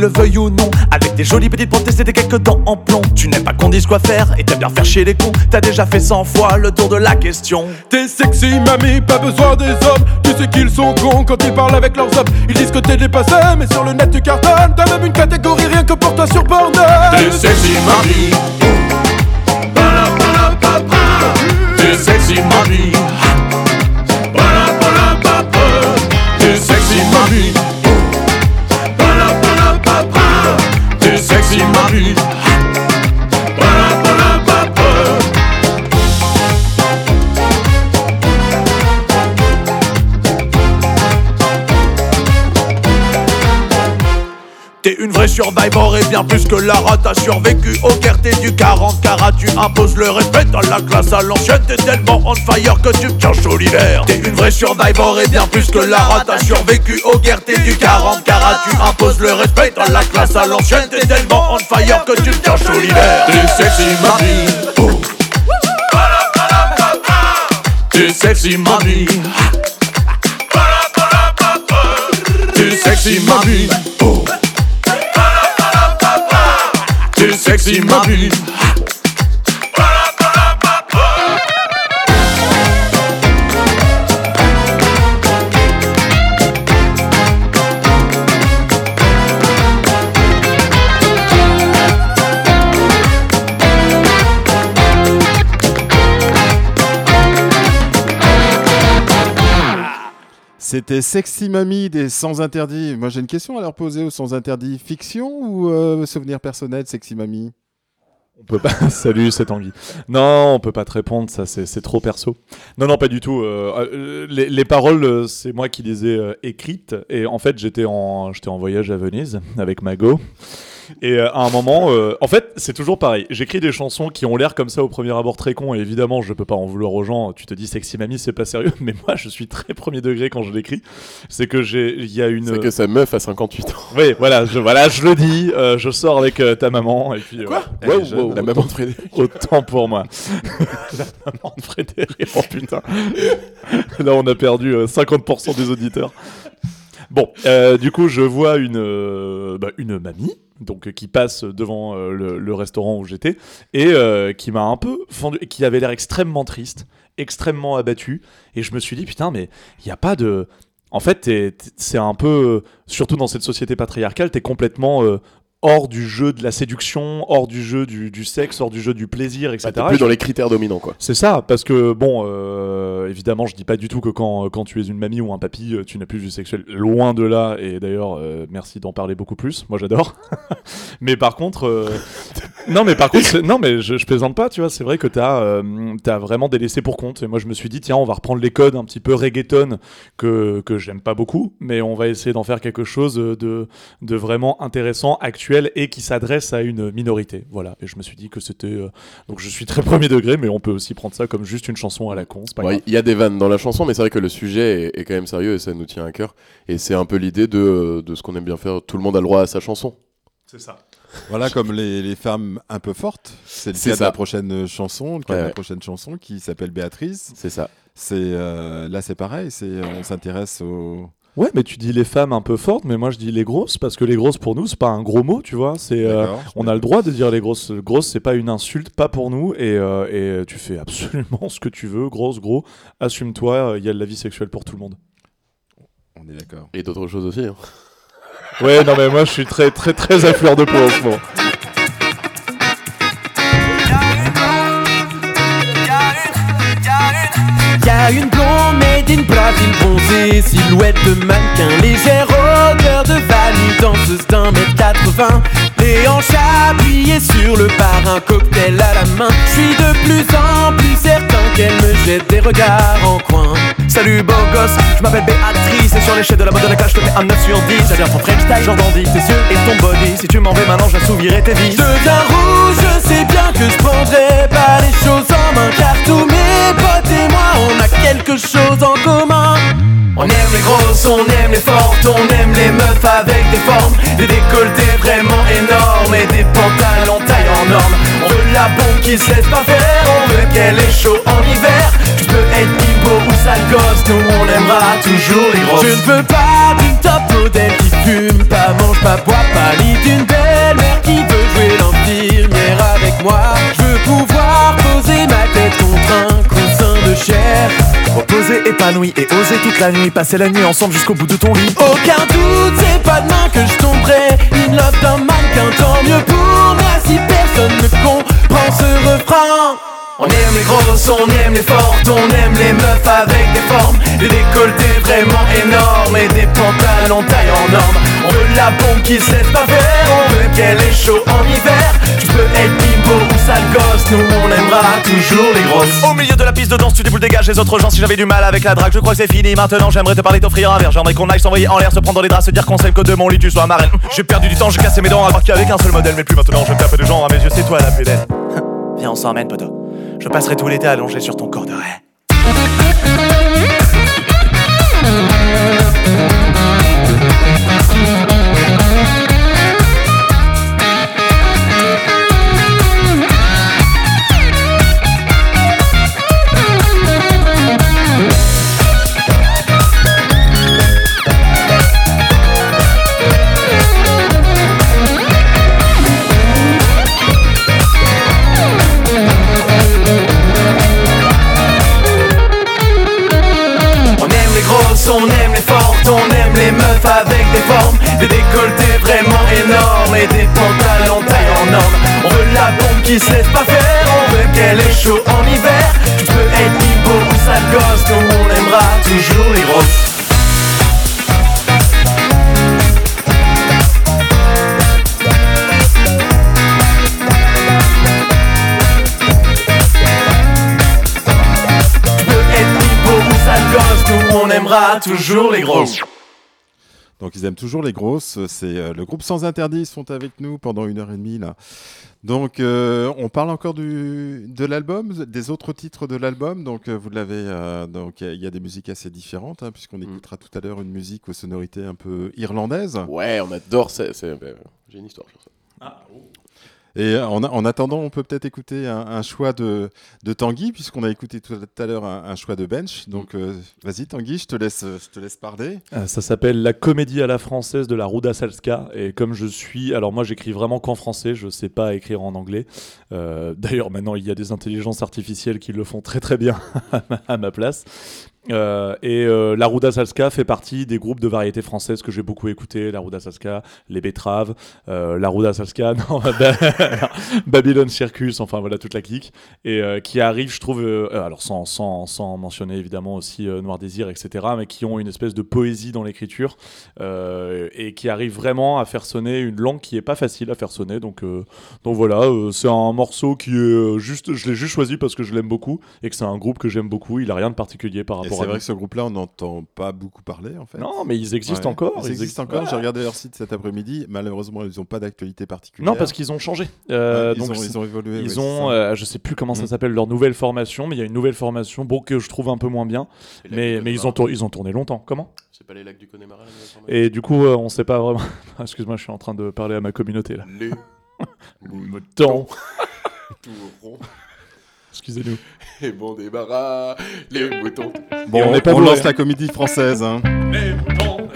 le veuille ou non. Avec tes jolies petites prothèses et tes quelques dents en plomb. Tu n'aimes pas qu'on dise quoi faire et t'aimes bien faire chier les cons. T'as déjà fait 100 fois le tour de la question. T'es sexy mamie, pas besoin des hommes. Tu sais qu'ils sont cons quand ils parlent avec leurs hommes. Ils disent que t'es dépassé mais sur le net tu cartonnes. T'as même une catégorie rien que pour toi sur Pornhub T'es sexy mamie T'es sexy mamie T'es sexy mamie T'es une vraie survivor et bien plus que la rate T'as survécu au t'es du 40 carats Tu imposes le respect dans la classe à l'ancienne? T'es tellement on fire que tu me tiens chaud l'hiver T'es une vraie survivor et bien plus que la rate T'as survécu au t'es du 40 carats Tu imposes le respect dans la classe à l'ancienne? T'es tellement on fire que tu me tiens chaud l'hiver T'es sexy mamie. T'es sexy mamie. T'es sexy mamie. T'es sexy mamie C'était Sexy Mamie des Sans Interdits. Moi, j'ai une question à leur poser aux Sans Interdits. Fiction ou euh, souvenir personnel, Sexy Mamie? On peut pas. <laughs> Salut, c'est Tanguy. Non, on peut pas te répondre, ça c'est trop perso. Non, non, pas du tout. euh, euh, les, les paroles, c'est moi qui les ai écrites. Et en fait, j'étais en voyage à Venise avec Mago. Et euh, à un moment, euh, en fait, c'est toujours pareil. J'écris des chansons qui ont l'air comme ça au premier abord très con. Et évidemment, je peux pas en vouloir aux gens. Tu te dis sexy mamie, c'est pas sérieux. <laughs> Mais moi, je suis très premier degré quand je l'écris. C'est que j'ai, il y a une. C'est que sa meuf a 58 ans. Oui, voilà, je, voilà, je le dis. euh, je sors avec ta maman. Et puis. Quoi wow, wow, jeune, La maman de Frédéric. Autant pour moi. <laughs> La maman de Frédéric, oh putain. <laughs> Là, on a perdu euh, 50% des auditeurs. Bon, euh, du coup, je vois une, euh, bah, une mamie donc, euh, qui passe devant euh, le, restaurant où j'étais et euh, qui m'a un peu fendu, qui avait l'air extrêmement triste, extrêmement abattu. Et je me suis dit, putain, mais il n'y a pas de. En fait, c'est un peu. Surtout dans cette société patriarcale, t'es complètement. Hors du jeu de la séduction, hors du jeu du, du sexe, hors du jeu du plaisir, etc. Bah, T'es plus dans les critères dominants, quoi. C'est ça, parce que bon, euh, évidemment, je dis pas du tout que quand, quand tu es une mamie ou un papy, euh, tu n'as plus de vie sexuelle. Loin de là, et d'ailleurs, euh, merci d'en parler beaucoup plus. Moi, j'adore. <laughs> Mais par contre, euh, Non, mais par contre, non, mais je, je plaisante pas, tu vois. C'est vrai que t'as euh, as vraiment des laissés pour compte. Et moi, je me suis dit, tiens, on va reprendre les codes un petit peu reggaeton que, que j'aime pas beaucoup, mais on va essayer d'en faire quelque chose de, de vraiment intéressant, actuel et qui s'adresse à une minorité. Voilà. Et je me suis dit que c'était. euh, Donc, je suis très premier degré, mais on peut aussi prendre ça comme juste une chanson à la con. c'est pas Ouais, grave. Il y a des vannes dans la chanson, mais c'est vrai que le sujet est, est quand même sérieux et ça nous tient à cœur. Et c'est un peu l'idée de, de ce qu'on aime bien faire. Tout le monde a le droit à sa chanson. C'est ça. Voilà, comme les, les femmes un peu fortes. C'est le C'est cas de ça. la prochaine chanson, le cas Ouais, de la ouais. prochaine chanson qui s'appelle Béatrice. C'est ça. C'est euh, là, c'est pareil. C'est on s'intéresse au. Ouais, mais tu dis les femmes un peu fortes, mais moi je dis les grosses parce que les grosses pour nous c'est pas un gros mot, tu vois. C'est euh, on a le droit de dire les grosses. Grosses c'est pas une insulte, pas pour nous et, euh, et tu fais absolument <laughs> ce que tu veux, grosse gros. Assume-toi, il y a de la vie sexuelle pour tout le monde. On est d'accord. Et d'autres choses aussi. hein. Ouais, non mais moi je suis très très très à fleur de peau en ce moment. Y'a une blonde made in platine bronzée, silhouette de mannequin, légère odeur de vanille, danseuse d'un mètre 80. Les hanches appuyées sur le bar, un cocktail à la main. Je suis de plus en plus certain qu'elle me jette des regards en coin. Salut beau gosse, je m'appelle Béatrice. Et sur l'échelle de la mode de la clash je te un 9 sur 10 J'adore ton French style, genre dandy, tes yeux et ton body. Si tu m'en veux maintenant j'assouvirai tes vies. Je deviens rouge, je sais bien que je prendrai pas les choses en main. Car tous mes potes et moi on a quelque chose en commun on aime les grosses, on aime les fortes, on aime les meufs avec des formes, des décolletés vraiment énormes et des pantalons taille en norme. On veut la bombe qui se laisse pas faire, on veut qu'elle est chaud en hiver. Tu peux être bimbo ou sale gosse, nous on aimera toujours les grosses. Je ne veux pas d'une top modèle qui fume, pas mange, pas boit, pas ni d'une belle mère qui veut jouer l'infirmière avec moi. Je veux pouvoir poser ma tête contre un coussin Reposer épanoui et oser toute la nuit, passer la nuit ensemble jusqu'au bout de ton lit. Aucun doute, c'est pas demain que je tomberai. In love d'un mannequin, tant mieux pour moi si personne ne comprend ce refrain. On aime les grosses, on aime les fortes, on aime les meufs avec des formes, des décolletés vraiment énormes et des pantalons taille en norme. On veut la bombe qui laisse pas faire, on veut qu'elle est chaud en hiver. Tu peux être bimbo ou sale gosse, nous on aimera toujours les grosses. Au milieu de la piste de danse, tu déboules, dégages les autres gens. Si j'avais du mal avec la drague, je crois que c'est fini. Maintenant, j'aimerais te parler, t'offrir un verre. J'aimerais qu'on aille s'envoyer en l'air, se prendre dans les draps, se dire qu'on s'aime que de mon lit, tu sois marraine. J'ai perdu du temps, j'ai cassé mes dents, à y avait qu'un seul modèle. Mais plus maintenant, je tape des gens à mes yeux, c'est toi la belle. Viens, on s'emmène, poteau. Je passerai tout l'été allongé sur ton corps de raie. Avec des décolletés vraiment énormes et des pantalons taille en norme. On veut la bombe qui se laisse pas faire, on veut qu'elle est chaud en hiver. Tu peux être bimbo ou sale gosse, nous on aimera toujours les nous on aimera toujours les grosses. Donc ils aiment toujours les grosses. C'est euh, le groupe Sans Interdit. Ils sont avec nous pendant une heure et demie là. Donc euh, on parle encore du, de l'album, des autres titres de l'album. Donc euh, vous l'avez. euh, donc il y a- il y, a des musiques assez différentes hein, puisqu'on écoutera tout à l'heure une musique aux sonorités un peu irlandaises. Ouais, on adore ça. c'est- J'ai une histoire sur ça. Et euh, en, en attendant, on peut peut-être écouter un, choix de, de Tanguy puisqu'on a écouté tout à l'heure un, choix de Bench. Donc euh, vas-y Tanguy, je te laisse, te laisse parler. Euh, Ça s'appelle La comédie à la française de la Ruda Salska. Et comme je suis. Alors, moi, j'écris vraiment qu'en français, je sais pas écrire en anglais. Euh, D'ailleurs, maintenant, il y a des intelligences artificielles qui le font très très bien <laughs> à ma place. Euh, et euh, la Ruda Salska fait partie des groupes de variété française que j'ai beaucoup écouté. La Ruda Salska, les Betraves, euh, la Ruda Salska, <laughs> non, Ba- <laughs> Babylon Circus, enfin voilà toute la clique. Et euh, qui arrive, je trouve, euh, alors sans, sans, sans mentionner évidemment aussi Noir Désir, etc., mais qui ont une espèce de poésie dans l'écriture et qui arrivent vraiment à faire sonner une langue qui est pas facile à faire sonner. Donc, donc voilà, c'est un morceau qui est juste, je l'ai juste choisi parce que je l'aime beaucoup et que c'est un groupe que j'aime beaucoup. Il a rien de particulier par Et c'est vrai que ce groupe-là, on n'entend pas beaucoup parler en fait. Non, mais ils existent Ouais. encore. Ils existent encore. Ouais. J'ai regardé leur site cet après-midi. Malheureusement, ils n'ont pas d'actualité particulière. Non, parce qu'ils ont changé. Euh, Ouais, ils donc ont- ils ont évolué, Ils ouais, ont, euh, je sais plus comment ça Mm. s'appelle, leur nouvelle formation, mais il y a une nouvelle formation, bon que je trouve un peu moins bien. Mais, mais ils ont, tour- ils ont tourné longtemps. Comment? C'est pas les lacs du Connemara, Et du coup, euh, on sait pas vraiment. <laughs> Excuse-moi, je suis en train de parler à ma communauté là. Les Moutons. tout rond Excusez-nous. Et bon débarras, les moutons. Bon, Et on, on est pas on lance la comédie française. hein. Les moutons.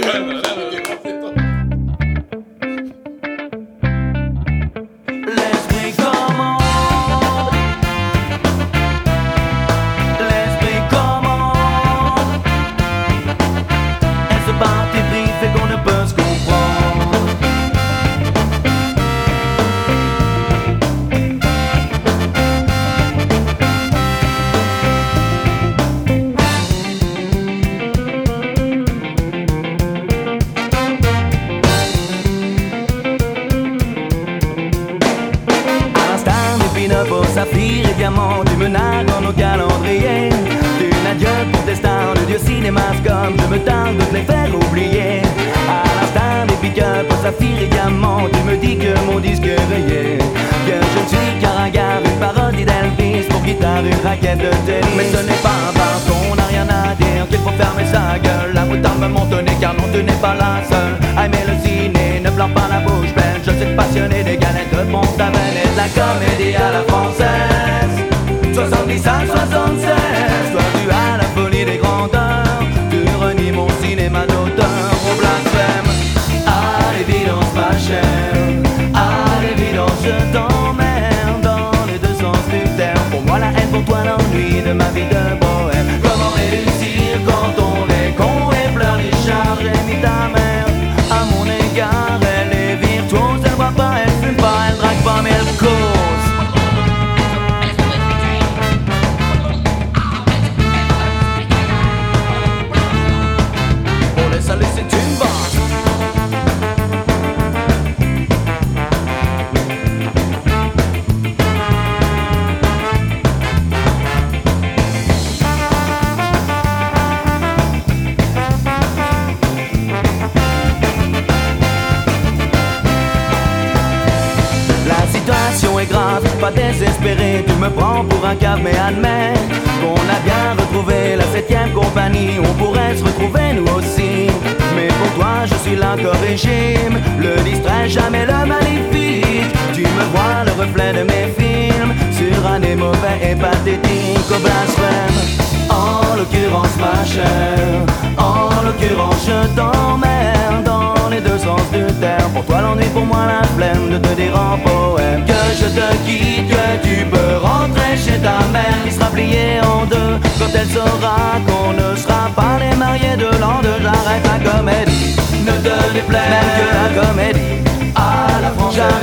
Saphirs et diamants, tu me dis que mon disque rayé. Que je ne suis qu'un ringard, une parodie d'Elvis pour guitare, une raquette de tennis. Mais ce n'est pas parce qu'on n'a rien à dire qu'il faut fermer sa gueule. La moutarde me monte car non, tu n'es pas la seule. aimer le ciné, ne pleure pas la bouche pleine. Je suis passionné des galettes de Pont-Aven et de la comédie à la française. 70 à 76,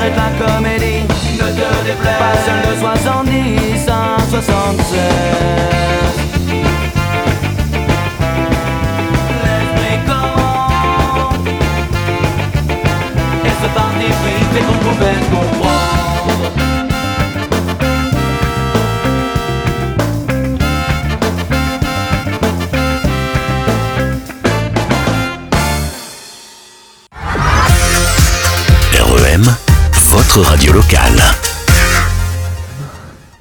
j'arrête la comédie, ne te déplaise pas seul de 70 à 76. L'esprit commande Et ce parti pris fait qu'on pouvait comprendre votre radio locale.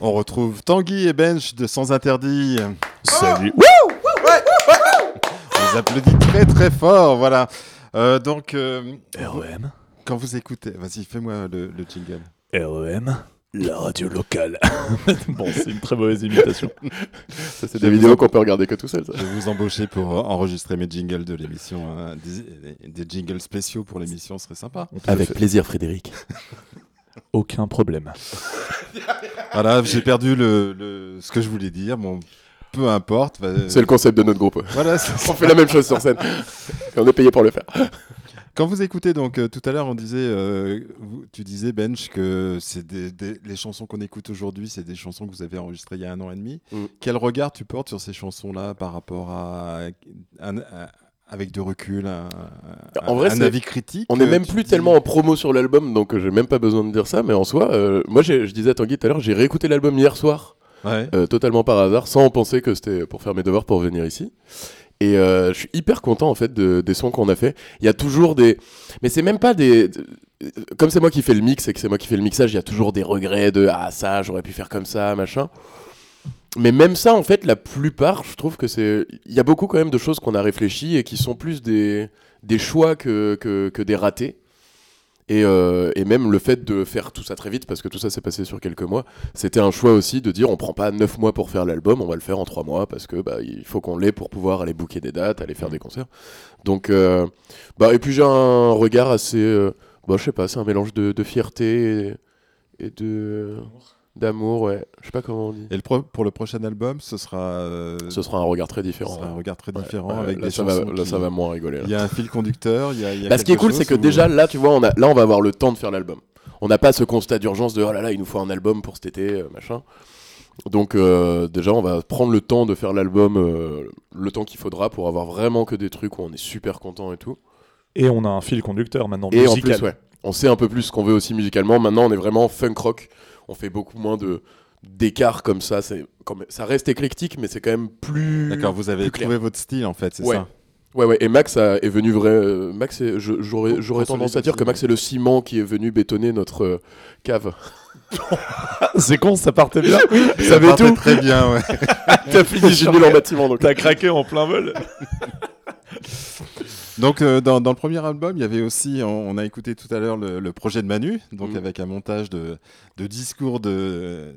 On retrouve Tanguy et Bench de Sans Interdit. Salut. On les applaudit très très fort, voilà. Euh, donc, euh, REM. quand vous écoutez, vas-y, fais-moi le, le jingle. REM, la radio locale. <laughs> bon, c'est une très mauvaise imitation. <laughs> Ça, c'est des vidéos qu'on peut regarder que tout seul. Ça. Je vais vous embaucher pour euh, enregistrer mes jingles de l'émission. hein. Des, des jingles spéciaux pour l'émission serait sympa. Avec plaisir, Frédéric. <laughs> Aucun problème. Voilà, j'ai perdu le, le- ce que je voulais dire. Bon, peu importe. va- C'est le concept de notre groupe. Voilà, <laughs> On fait la même chose sur scène. Et on est payé pour le faire. Quand vous écoutez, donc euh, tout à l'heure, on disait, euh, tu disais Bench que c'est des, des- les chansons qu'on écoute aujourd'hui, c'est des chansons que vous avez enregistrées il y a un an et demi. Mm. Quel regard tu portes sur ces chansons-là par rapport à- avec de recul, un, En vrai, un c'est- avis critique On n'est euh, même tu plus dis- tellement en promo sur l'album, donc euh, j'ai même pas besoin de dire ça. Mais en soi, euh, moi, je disais à Tanguy tout à l'heure, j'ai réécouté l'album hier soir, Ouais. euh, totalement par hasard, sans penser que c'était pour faire mes devoirs pour venir ici. Et euh, je suis hyper content en fait de- des sons qu'on a fait. Il y a toujours des, mais c'est même pas des, de- comme c'est moi qui fais le mix et que c'est moi qui fais le mixage, il y a toujours des regrets de ah ça j'aurais pu faire comme ça machin. Mais même ça, en fait, la plupart, je trouve que c'est. Il y a beaucoup quand même de choses qu'on a réfléchies et qui sont plus des, des choix que, que, des ratés. Et, euh, et même le fait de faire tout ça très vite, parce que tout ça s'est passé sur quelques mois, c'était un choix aussi de dire on prend pas 9 mois pour faire l'album, on va le faire en 3 mois, parce que bah, il faut qu'on l'ait pour pouvoir aller booker des dates, aller faire des concerts. Donc, euh, bah, et puis j'ai un regard assez. euh, bah, je sais pas, c'est un mélange de, fierté et de. D'amour, ouais. Je sais pas comment on dit. Et le pro- pour le prochain album, ce sera. euh, Ce sera un regard très ce différent. sera un regard très Ouais, différent ouais, avec là, des ça va, là, ça va moins rigoler. Il y a un fil conducteur. Il y a, y a Bah, ce qui est cool, c'est que déjà là, tu vois, on a, là, on va avoir le temps de faire l'album. On n'a pas ce constat d'urgence de oh là là, il nous faut un album pour cet été, euh, machin. Donc euh, déjà, on va prendre le temps de faire l'album, euh, le temps qu'il faudra pour avoir vraiment que des trucs où on est super content et tout. Et on a un fil conducteur maintenant Et en musical. plus, ouais, on sait un peu plus ce qu'on veut aussi musicalement. Maintenant, on est vraiment funk rock. On fait beaucoup moins de d'écart comme ça. C'est comme ça reste éclectique, mais c'est quand même plus. D'accord, vous avez trouvé votre style en fait, c'est Ouais. ça Ouais, ouais, et Max a- est venu vrai. euh, Max, est- je- j'aurais j'aurais tendance à dire que Max est le ciment qui est venu bétonner notre euh, cave. <laughs> C'est con, ça partait bien. Tu Ça savais partait tout très bien, ouais. <laughs> T'as fini, j'ai nul en bâtiment donc. T'as craqué en plein vol. <laughs> Donc euh, dans, dans le premier album, il y avait aussi, on, on a écouté tout à l'heure le, le projet de Manu, donc Mhm. avec un montage de, de discours de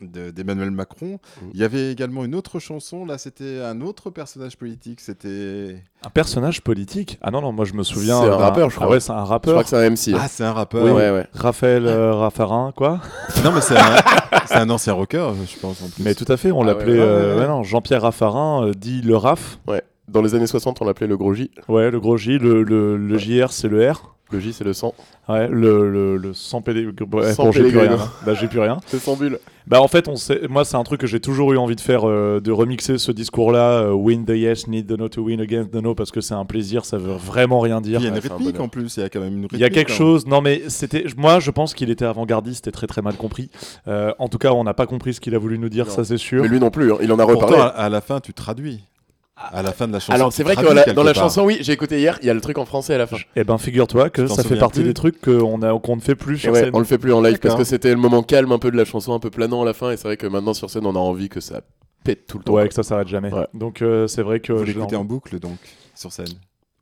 de- d'Emmanuel Macron. Mhm. Il y avait également une autre chanson, là c'était un autre personnage politique, c'était... Un personnage politique? Ah non, non, moi je me souviens. C'est un rappeur, je Ah crois. ouais, c'est un Je rappeur. crois que c'est un MC. Ah c'est un rappeur ouais, ouais. Raphaël euh, Raffarin, quoi? Non mais <laughs> c'est un, ancien rocker, je pense en plus. Mais tout à fait, on Ah l'appelait ouais, ouais, euh, ouais, Jean-Pierre Raffarin, euh, dit le Raf. Ouais. Dans les années 60, on l'appelait le gros J. Ouais, le gros J, le, le, le JR, c'est le R. Le J, c'est le sang. Ouais, le, le, le sans PD. Ouais, Sans bon, j'ai plus rien. hein. Bah, j'ai plus rien. <laughs> C'est sans bulle. Bah, en fait, on sait, moi, c'est un truc que j'ai toujours eu envie de faire, euh, de remixer ce discours-là, euh, win the yes, need the no to win against the no, parce que c'est un plaisir, ça veut vraiment rien dire. il y a une bonheur. en plus, il y a quand même une rythmique. Il y a quelque hein. chose, non mais c'était, moi je pense qu'il était avant-gardiste et très très mal compris. Euh, en tout cas, on n'a pas compris ce qu'il a voulu nous dire, Non. ça c'est sûr. Mais lui non plus, hein. il en a reparlé. Pourtant, à, à la fin, tu traduis. À la fin de la chanson. Alors c'est vrai que dans la, quelque dans la part. chanson, oui, j'ai écouté hier, il y a le truc en français à la fin. Eh ben figure-toi que ça fait partie plus des trucs qu'on ne fait plus sur ouais, scène. on le fait plus en live parce que c'était le moment calme un peu de la chanson, un peu planant à la fin, et c'est vrai que maintenant sur scène, on a envie que ça pète tout le temps. Ouais, que ça s'arrête jamais. Ouais. Donc euh, c'est vrai que. Vous l'écoutez en- boucle donc, sur scène.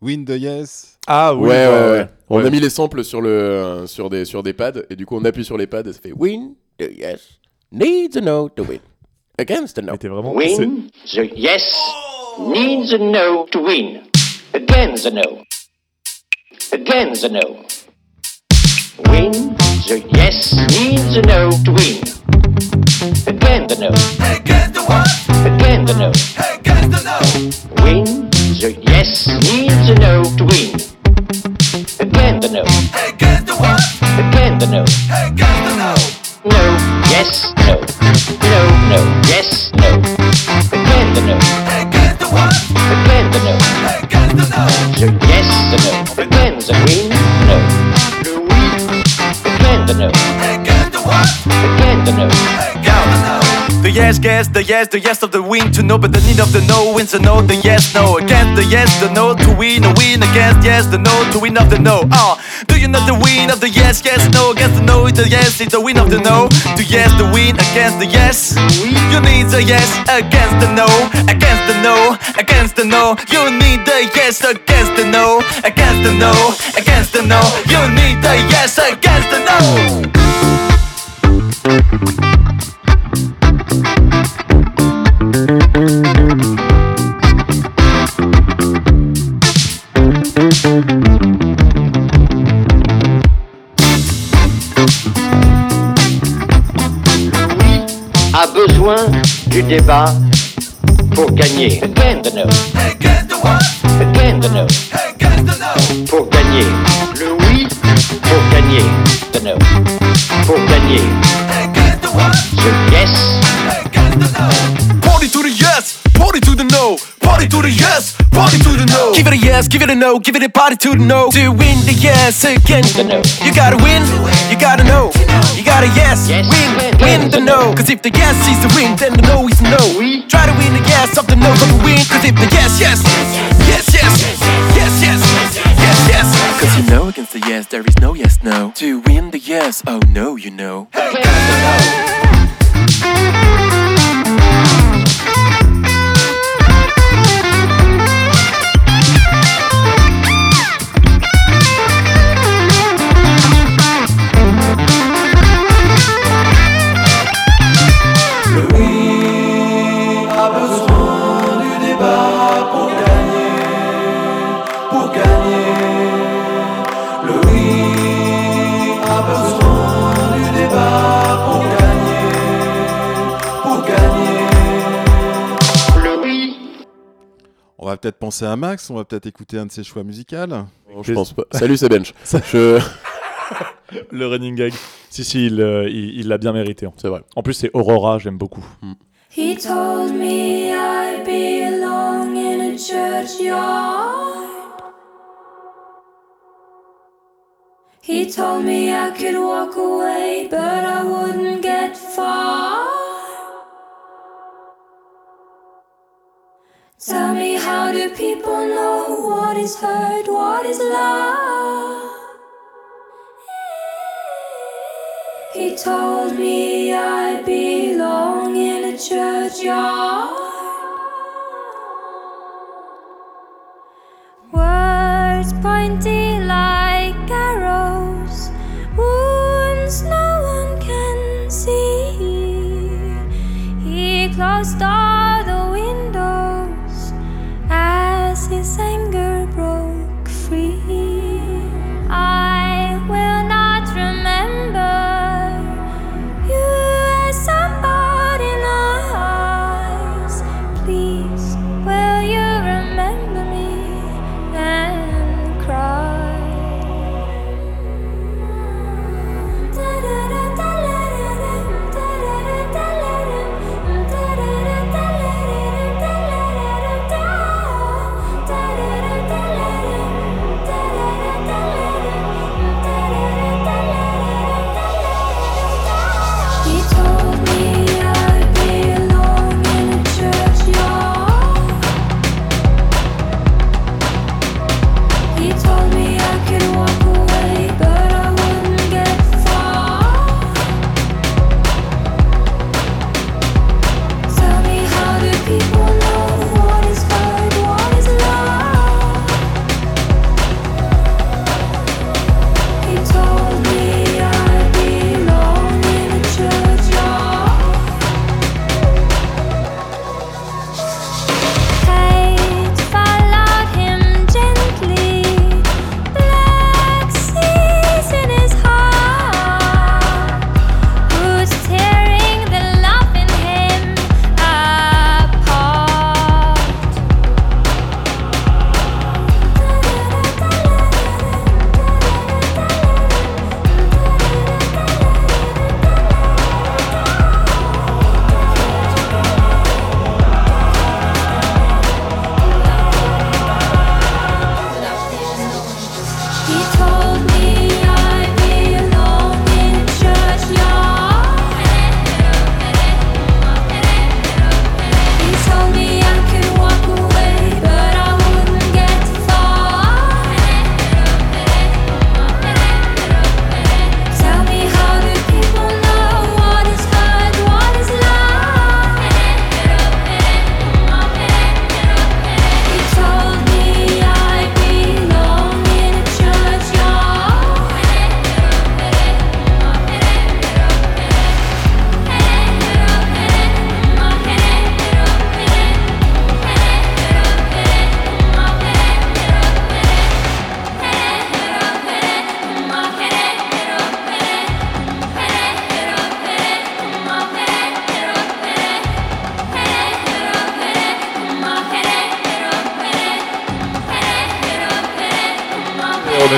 Win the yes. Ah oui. ouais, ouais, ouais. On Ouais. a mis les samples sur, le, euh, sur, des, sur des pads, et du coup on appuie sur les pads et ça fait Win the yes, needs a no to win. Against a no. Win the yes needs a no to win. Again the no. Again the no. Win the yes needs a no to win. Again the no. Again the what? Again the no. Again the no. Win the yes needs a no to win. Again the no. Again the what? Again the no. Again the no. No, yes, no. No, no, yes, no. Again the no. Again the no. Again the no. The the no. Again the no. The. Again the no. The? Again the no. Again the no. The yes, yes, the yes, the yes of the win to know, but the need of the no wins the no, the yes, no. Against the yes, the no to win, a win against yes, the no to win of the no. Ah, do you know the win of the yes, yes, no? Against the no, the yes is the win of the no. To yes, the win against the yes. You need the yes against the no, against the no, against the no. You need the yes against the no, against the no, against the no. You need the yes against the no. A besoin du débat Pour gagner. Pour gagner. Le oui. Pour gagner. Pour gagner. The yes. Party to the yes, party to the no, party to the yes, party to the no. Give it a yes, give it a no, give it a party to the no. To win the yes again, the no. You gotta win, you gotta know, you gotta yes, win, win the no. Cause if the yes is the win, then the no is no. Try to win the yes of the no from the win. Cause if the yes, yes, yes, yes, yes, yes, yes, yes. Cause you know against the yes, there is no yes, no. To win the yes, oh no, you know. Le peut-être penser à Max, on va peut-être écouter un de ses choix musicaux. je pense pas. Salut, c'est Bench. <laughs> Je- <laughs> Le running gag. Si, si, il euh, il il l'a bien mérité. C'est vrai. En plus, c'est Aurora, j'aime beaucoup. He told me I belong in a churchyard. He told me I could walk away, but I wouldn't get far. Tell me, how do people know what is hurt, what is love? He told me I belong in a churchyard.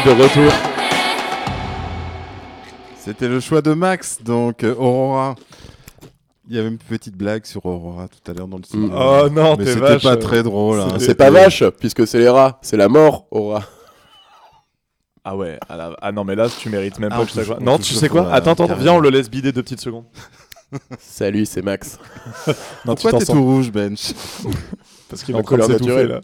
De retour. C'était le choix de Max, donc euh, Aurora. Il y avait une petite blague sur Aurora tout à l'heure dans le studio. Oh non, mais c'était vache. pas très drôle. hein. C'est pas vache, puisque c'est les rats, c'est la mort, aura. <laughs> Ah ouais, ah, là- ah non mais là tu mérites même Ah, pas que je Non, on tu sais quoi Attends, attends, viens, on le laisse bider deux petites secondes. <laughs> Salut, c'est Max. <laughs> Non, tu Pourquoi t'es tout rouge, Bench? Parce qu'il En va encore naturelle. là.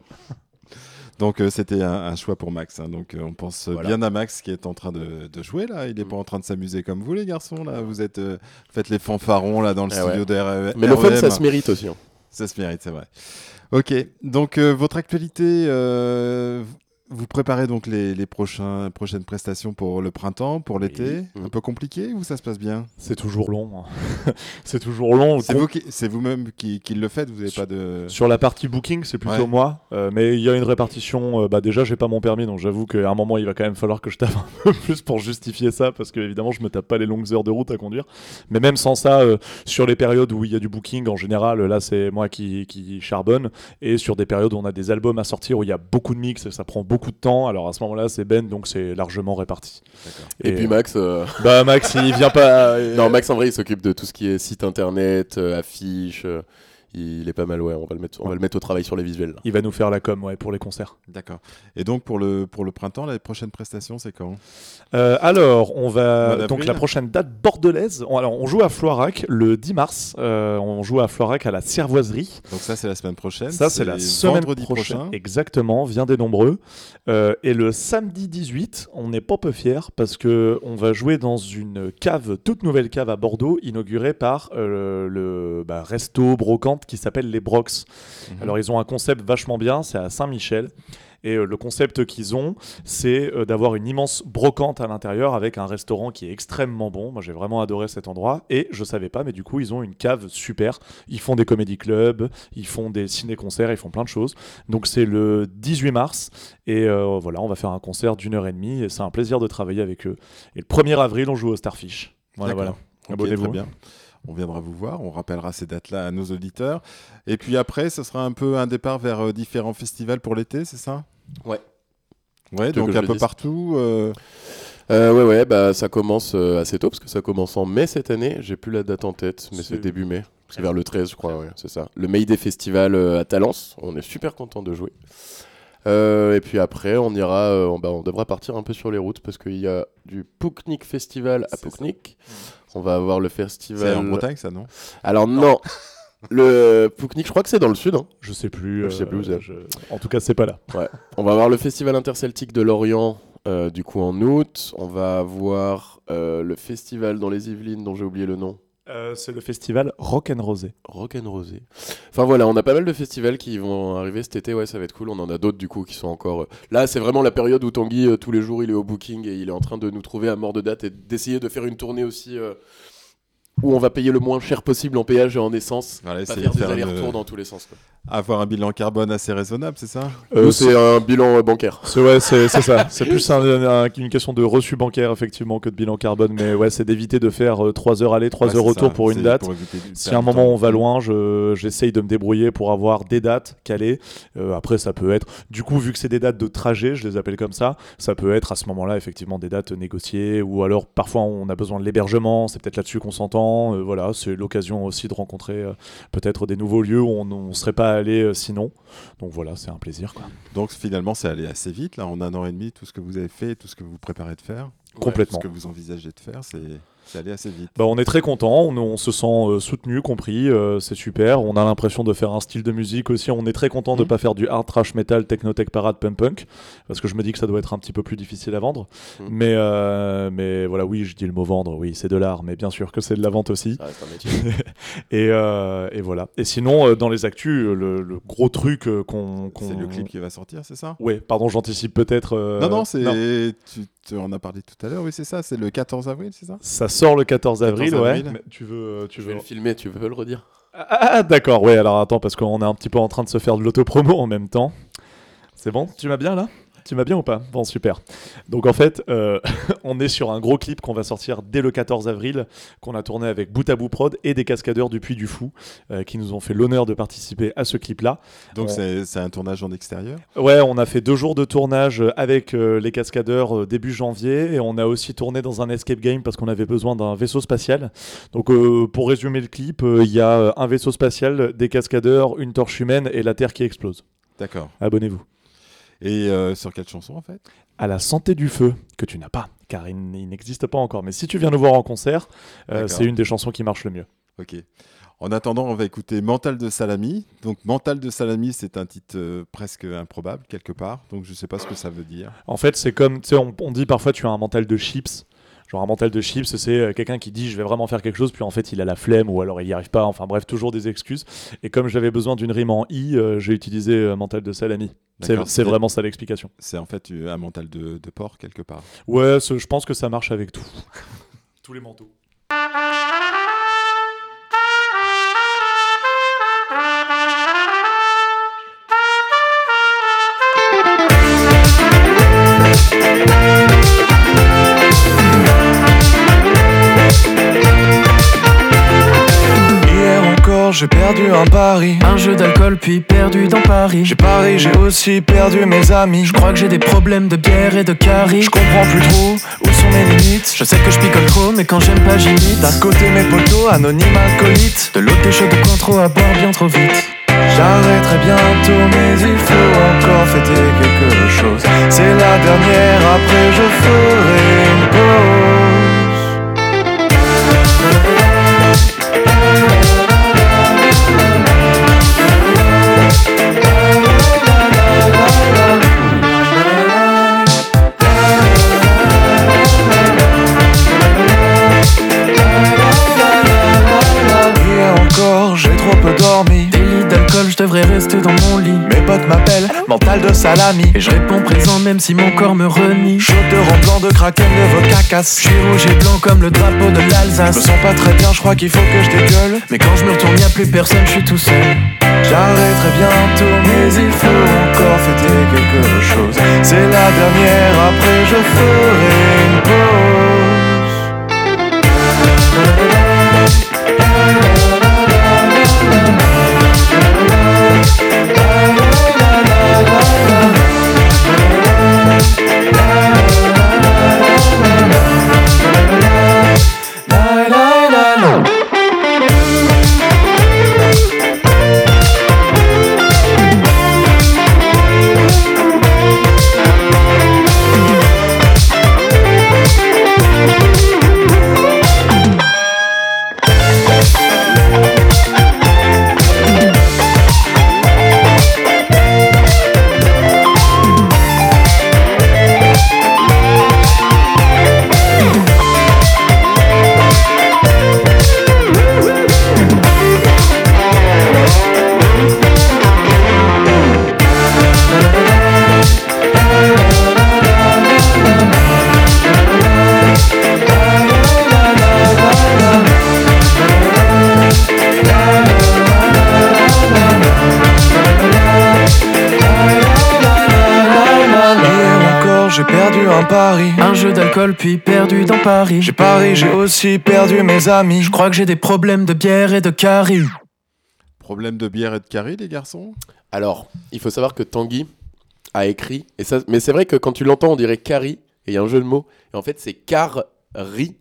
Donc euh, c'était un, un choix pour Max. hein. Donc euh, on pense Voilà. bien à Max qui est en train de, de jouer là. Il est pas en train de s'amuser comme vous les garçons là. Vous êtes euh, faites les fanfarons là dans le Ah studio ouais. de RE- Mais le fun, ça se mérite aussi. hein. Ça se mérite, c'est vrai. Ok, donc euh, votre actualité, euh, vous préparez donc les, les prochains, prochaines prestations pour le printemps, pour l'été. Un peu compliqué ou ça se passe bien? C'est toujours long. hein. <laughs> c'est toujours long. C'est qui- vous-même qui, qui le faites, vous n'avez pas de... Sur la partie booking, c'est plutôt Ouais. moi. Euh, mais il y a une répartition. euh, bah déjà, j'ai pas mon permis, donc j'avoue qu'à un moment, il va quand même falloir que je tape <laughs> un peu plus pour justifier ça, parce que évidemment, je me tape pas les longues heures de route à conduire. Mais même sans ça, euh, sur les périodes où il y a du booking, en général, là, c'est moi qui, qui charbonne. Et sur des périodes où on a des albums à sortir, où il y a beaucoup de mix, et ça prend beaucoup de temps. Alors à ce moment-là, c'est Ben, donc c'est largement réparti. Et, puis Max. euh, <laughs> Bah Max, il vient pas. euh, Non, Max en vrai, il s'occupe de tout ce qui est site internet, euh, affiches. Il est pas mal, ouais. On va le mettre, on va le mettre au travail sur les visuels. là. Il va nous faire la com, ouais, pour les concerts. D'accord. Et donc pour le, pour le printemps, la prochaine prestation, c'est quand? Euh, alors, on va donc la prochaine date bordelaise. On, alors, on joue à Floirac le 10 mars. Euh, on joue à Floirac à la Cervoiserie. Donc ça, c'est la semaine prochaine. Ça, c'est la semaine vendredi prochaine. prochain. Exactement, vient des nombreux. Euh, et le samedi 18, on n'est pas peu fiers parce que on va jouer dans une cave, toute nouvelle cave à Bordeaux, inaugurée par euh, le bah, resto brocante qui s'appelle les Brox. Mhm. Alors, ils ont un concept vachement bien, c'est à Saint-Michel. Et euh, le concept qu'ils ont, c'est euh, d'avoir une immense brocante à l'intérieur avec un restaurant qui est extrêmement bon. Moi, j'ai vraiment adoré cet endroit. Et je savais pas, mais du coup, ils ont une cave super. Ils font des comédie clubs, ils font des ciné-concerts, ils font plein de choses. Donc, c'est le 18 mars. Et euh, voilà, on va faire un concert d'une heure et demie. Et c'est un plaisir de travailler avec eux. Et le 1er avril, on joue au Starfish. Voilà, voilà. Abonnez-vous. très bien. On viendra vous voir, on rappellera ces dates-là à nos auditeurs. Et puis après, ce sera un peu un départ vers euh, différents festivals pour l'été, c'est ça? Ouais. Ouais, donc un peu dise? partout. euh, Euh, ouais, ouais, bah ça commence euh, assez tôt parce que ça commence en mai cette année. J'ai plus la date en tête, mais C'est- début mai. C'est vers le 13, je crois, ouais, c'est ça. Le Mayday Festival euh, à Talence, on est super content de jouer. Euh, et puis après, on ira, on, bah, on devra partir un peu sur les routes parce qu'il y a du Pouknik Festival à Pouknik. On va avoir le festival. C'est en Bretagne, ça, non? Alors non. <laughs> le Pouknik, je crois que c'est dans le sud. hein. Je sais plus. Je sais euh, plus où c'est. je- En tout cas, c'est pas là. Ouais. On va avoir le festival interceltique de Lorient, euh, du coup en août. On va avoir euh, le festival dans les Yvelines, dont j'ai oublié le nom. Euh, c'est le festival Rock and Rosé. Rock and Rosé. Enfin voilà, on a pas mal de festivals qui vont arriver cet été. Ouais, ça va être cool. On en a d'autres du coup qui sont encore. euh, Là, c'est vraiment la période où Tanguy euh, tous les jours il est au booking et il est en train de nous trouver à mort de date et d'essayer de faire une tournée aussi. Où on va payer le moins cher possible en péage et en essence. Voilà, pas faire de des allers-retours dans tous les sens. Quoi. Avoir un bilan carbone assez raisonnable, c'est ça? Euh, c'est un bilan euh, bancaire. C'est ouais, ça. <laughs> C'est plus un- un- une question de reçu bancaire effectivement que de bilan carbone, mais ouais, c'est d'éviter de faire 3 heures aller, 3 Ouais, heures retour ça. pour une date. pour si à un moment temps. on va loin, je- j'essaye de me débrouiller pour avoir des dates calées. Euh, après, ça peut être, du coup, vu que c'est des dates de trajet, je les appelle comme ça, ça peut être à ce moment-là effectivement des dates négociées, ou alors parfois on a besoin de l'hébergement, c'est peut-être là-dessus qu'on s'entend. Euh, voilà, c'est l'occasion aussi de rencontrer euh, peut-être des nouveaux lieux où on ne serait pas allé euh, sinon. Donc voilà, c'est un plaisir. Quoi. Donc finalement, c'est allé assez vite, là, en un an et demi, tout ce que vous avez fait, tout ce que vous préparez de faire. Complètement. Tout ce que vous envisagez de faire, c'est c'est allé assez vite. Bah, on est très content, on, on se sent euh, soutenu, compris, euh, c'est super. On a l'impression de faire un style de musique aussi. On est très content de Mhm. pas faire du hard trash metal, technotech parade, punk punk, parce que je me dis que ça doit être un petit peu plus difficile à vendre. Mhm. Mais, euh, mais voilà, oui, je dis le mot vendre, oui, c'est de l'art, mais bien sûr que c'est de la vente aussi. Ça reste un métier. <laughs> et, euh, et voilà. Et sinon, dans les actus, le, le gros truc qu'on. C'est le clip qui va sortir, c'est ça? Ouais, pardon, j'anticipe peut-être. Non, non, c'est. Tu, tu en as parlé tout à l'heure, oui, c'est ça, c'est le 14 avril, c'est ça Ça sort le 14 avril, 14 ouais. Mais tu veux, euh, tu Je veux vais le filmer, tu veux le redire Ah, ah, d'accord, ouais, alors attends, parce qu'on est un petit peu en train de se faire de l'autopromo en même temps. C'est bon? Tu m'as bien là? Tu m'as bien ou pas? Bon, super. Donc en fait, euh, <laughs> on est sur un gros clip qu'on va sortir dès le 14 avril, qu'on a tourné avec Bout à Bout Prod et des cascadeurs du Puy du Fou, euh, qui nous ont fait l'honneur de participer à ce clip-là. Donc On- c'est un tournage en extérieur? Ouais, on a fait deux jours de tournage avec euh, les cascadeurs début janvier et on a aussi tourné dans un escape game parce qu'on avait besoin d'un vaisseau spatial. Donc pour résumer le clip, il y a un vaisseau spatial, des cascadeurs, une torche humaine et la Terre qui explose. D'accord. Abonnez-vous. Et euh, sur quelle chanson en fait? À la santé du feu, que tu n'as pas, car il, n'existe pas encore. Mais si tu viens nous voir en concert, euh, c'est une des chansons qui marche le mieux. Ok. En attendant, on va écouter Mental de Salami. Donc Mental de Salami, c'est un titre euh, presque improbable quelque part. Donc je sais pas ce que ça veut dire. En fait, c'est comme, tu sais, on, on dit parfois tu as un mental de chips. Genre un mental de chips, c'est euh, quelqu'un qui dit je vais vraiment faire quelque chose, puis en fait il a la flemme ou alors il n'y arrive pas. Enfin bref, toujours des excuses. Et comme j'avais besoin d'une rime en i, euh, j'ai utilisé euh, mental de salami. C'est vraiment ça l'explication. C'est en fait euh, un mental de, de porc quelque part. Ouais, je pense que ça marche avec tout. <laughs> Tous les manteaux. J'ai perdu un pari. Un jeu d'alcool, puis perdu dans Paris. J'ai pari, j'ai aussi perdu mes amis. Je crois que j'ai des problèmes de bière et de carie. Je comprends plus trop où sont mes limites. Je sais que je picole trop, mais quand j'aime pas, j'imite. D'un côté, mes potos, anonymes alcoolites. De l'autre, des shots de cointreau à boire bien trop vite. J'arrêterai bientôt, mais il faut encore fêter quelque chose. C'est la dernière, après je ferai une pause. Devrais rester dans mon lit. Mes potes m'appellent mental de salami. Et je réponds présent même si mon corps me renie. Chanteur en blanc de kraken de vodka casse. Je suis rouge et blanc comme le drapeau de l'Alsace. Je me sens pas très bien, je crois qu'il faut que je dégueule. Mais quand je me retourne, y a plus personne, je suis tout seul. J'arrêterai bientôt, mais il faut encore fêter quelque chose. C'est la dernière, après je ferai une pause. Puis perdu dans Paris. J'ai pari, j'ai aussi perdu mes amis. Je crois que j'ai des problèmes de bière et de carie. Problème de bière et de carré, les garçons? Alors, il faut savoir que Tanguy a écrit, et ça, mais c'est vrai que quand tu l'entends, on dirait Cari, et il y a un jeu de mots, et en fait, c'est Car-Ri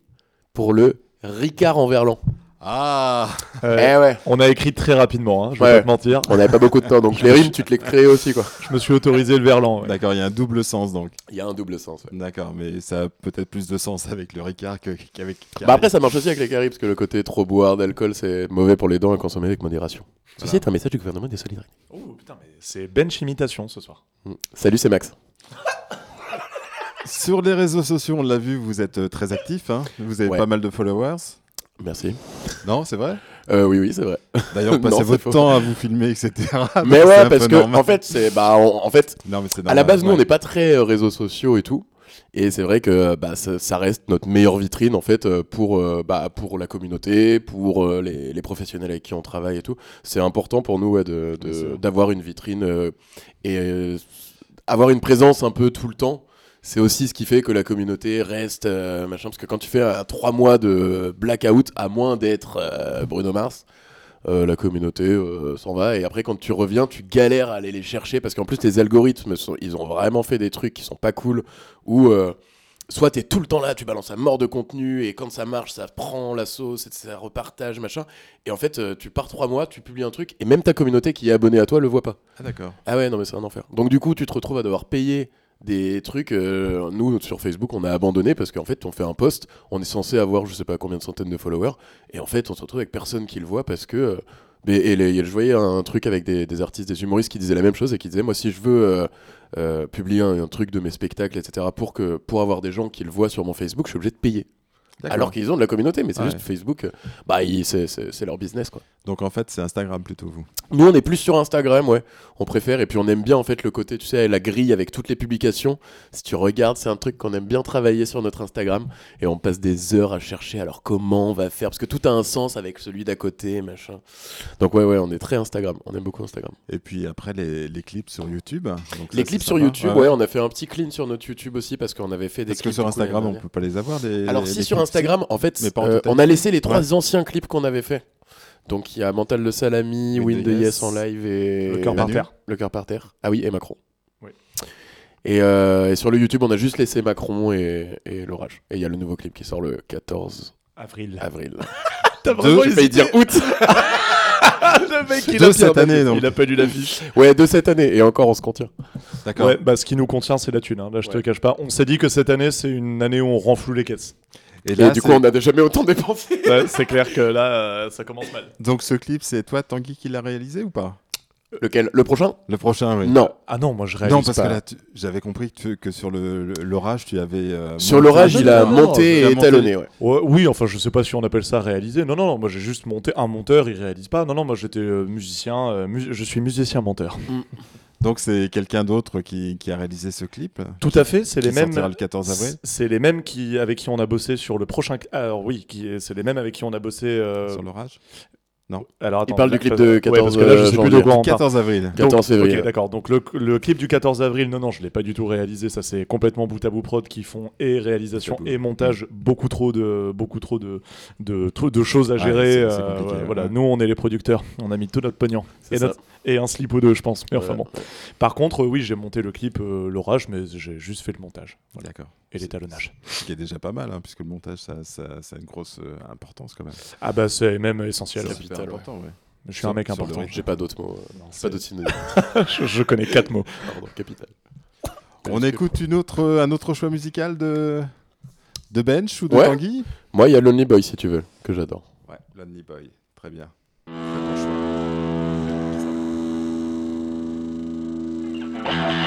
pour le Ricard en verlan. Ah Euh, Eh ouais. On a écrit très rapidement, hein, je vais Ouais. pas te mentir. On n'avait pas beaucoup de temps, donc <laughs> les rimes, tu te les crées aussi, quoi. <laughs> Je me suis autorisé le verlan. ouais. D'accord, il y a un double sens donc. Il y a un double sens. ouais. D'accord, mais ça a peut-être plus de sens avec le Ricard qu'avec. Bah après, ça marche aussi avec les caries, parce que le côté trop boire d'alcool, c'est mauvais pour les dents et consommer avec modération. Ceci est un message du gouvernement des solidarités. Oh putain, mais c'est bench imitation ce soir. Mm. Salut, c'est Max. Sur les réseaux sociaux, on l'a vu, vous êtes euh, très actif. hein. Vous avez Ouais. pas mal de followers. Merci. Non, c'est vrai? Euh, oui, oui, c'est vrai. D'ailleurs, <laughs> passez votre faux. temps à vous filmer, etc. <laughs> Mais ouais, parce que normal. en fait, c'est bah en, en fait, Non, mais c'est à la normal, base, nous, on n'est pas très euh, réseaux sociaux et tout. Et c'est vrai que bah, ça, ça reste notre meilleure vitrine en fait euh, pour, euh, bah, pour la communauté, pour euh, les, les professionnels avec qui on travaille et tout. C'est important pour nous ouais, de- de- d'avoir une vitrine euh, et avoir une présence un peu tout le temps, c'est aussi ce qui fait que la communauté reste euh, machin. Parce que quand tu fais un trois mois de blackout, à moins d'être euh, Bruno Mars, euh, la communauté euh, s'en va. Et après, quand tu reviens, tu galères à aller les chercher parce qu'en plus, les algorithmes, sont- ils ont vraiment fait des trucs qui sont pas cool. Où euh, soit tu es tout le temps là, tu balances à mort de contenu et quand ça marche, ça prend la sauce ça repartage, machin. Et en fait, euh, tu pars trois mois, tu publies un truc et même ta communauté qui est abonnée à toi le voit pas. Ah, d'accord. Ah ouais, non, mais c'est un enfer. Donc, du coup, tu te retrouves à devoir payer des trucs. euh, nous, sur Facebook, on a abandonné parce qu'en fait, on fait un post, on est censé avoir je sais pas combien de centaines de followers, et en fait, on se retrouve avec personne qui le voit parce que. euh, et je voyais un truc avec des, artistes, des humoristes qui disaient la même chose et qui disaient Moi, si je veux euh, publier un, un truc de mes spectacles, etc., pour, que, pour avoir des gens qui le voient sur mon Facebook, je suis obligé de payer. Alors qu'ils ont de la communauté, mais c'est Ouais. juste Facebook, euh, bah, c'est- leur business, quoi. Donc en fait, c'est Instagram plutôt, vous. Nous, on est plus sur Instagram, ouais. On préfère. Et puis, on aime bien, en fait, le côté, tu sais, la grille avec toutes les publications. Si tu regardes, c'est un truc qu'on aime bien travailler sur notre Instagram. Et on passe des heures à chercher, alors comment on va faire Parce que tout a un sens avec celui d'à côté, machin. Donc, ouais, ouais, on est très Instagram. On aime beaucoup Instagram. Et puis après, les, les clips sur YouTube. Donc Les ça, clips sur. YouTube, ouais, on a fait un petit clean sur notre YouTube aussi parce qu'on avait fait des Parce que clips. sur du coup, l'année Instagram, on dernière. peut pas les avoir. Les, Alors les si sur clips, Instagram, en fait, mais pas en euh, on a laissé les trois Ouais. anciens clips qu'on avait fait. Donc il y a Mental de Salami, Win the Yes, Yes en live et Le cœur par terre. Le cœur par terre. Ah oui, et Macron. Oui. Et, euh, et sur le YouTube, on a juste laissé Macron et, et l'orage. Et il y a le nouveau clip qui sort le 14 Avril. avril. <laughs> T'as Deux, vraiment hésité. dire août. <laughs> Le mec, il De a cette année, donc. Il a pas lu l'affiche. <laughs> Ouais, de cette année. Et encore, on se contient. D'accord. Ouais, bah, ce qui nous contient, c'est la thune. hein. Là, je te Ouais. cache pas. On s'est dit que cette année, c'est une année où on renfloue les caisses. Et du coup, on n'a jamais autant dépensé. Ouais, c'est clair que là, euh, ça commence mal. Donc ce clip, c'est toi, Tanguy, qui l'a réalisé ou pas? Lequel? Le prochain? Le prochain, oui. Non. Ah non, moi je réalise Non, parce pas. que là, tu- j'avais compris que, tu- que sur l'orage, tu avais. euh, Sur l'orage, il a monté et étalonné, ouais. Ouais, oui, enfin, je sais pas si on appelle ça réaliser. Non, non, non, moi j'ai juste monté un monteur, il réalise pas. Non, non, moi j'étais euh, musicien, euh, mu- je suis musicien monteur. Donc c'est quelqu'un d'autre qui, qui a réalisé ce clip Tout à fait, c'est les mêmes. le 14 avril C'est les mêmes qui, avec qui on a bossé sur le prochain. Alors oui, c'est les mêmes avec qui on a bossé. euh, sur l'orage? Non. Alors attends, parle du clip de ouais, 14 parce que là, je sais plus de janvier. quoi on parle. 14 avril. Donc, 14 février. Ok, d'accord. Donc le, le clip du 14 avril, non, non, je l'ai pas du tout réalisé. Ça, c'est complètement bout à bout prod qui font et réalisation Bout à bout. et montage. Beaucoup trop de, beaucoup trop de, de, choses à Ouais, gérer. euh, compliqué, ouais, ouais. Voilà, Ouais. nous, on est les producteurs. On a mis tout notre pognon C'est et, ça. notre- et un slip ou deux, je pense. Mais enfin bon. Par contre, oui, j'ai monté le clip euh, l'orage, mais j'ai juste fait le montage Voilà. D'accord. et l'étalonnage. Ce qui est déjà pas mal, hein, puisque le montage, ça, ça, ça a une grosse euh, importance quand même. Ah bah c'est même essentiel. C'est capital, ouais. ouais. Je suis Sur- un mec important. J'ai pas d'autres mots. euh, Non, pas d'autres <laughs> synonymes. je, je connais quatre mots. Pardon, capital. On écoute une autre, euh, un autre choix musical de, de Bench ou de Ouais. Tanguy? Moi, il y a Lonely Boy, si tu veux, que j'adore. Ouais, Lonely Boy. Très bien. Bye.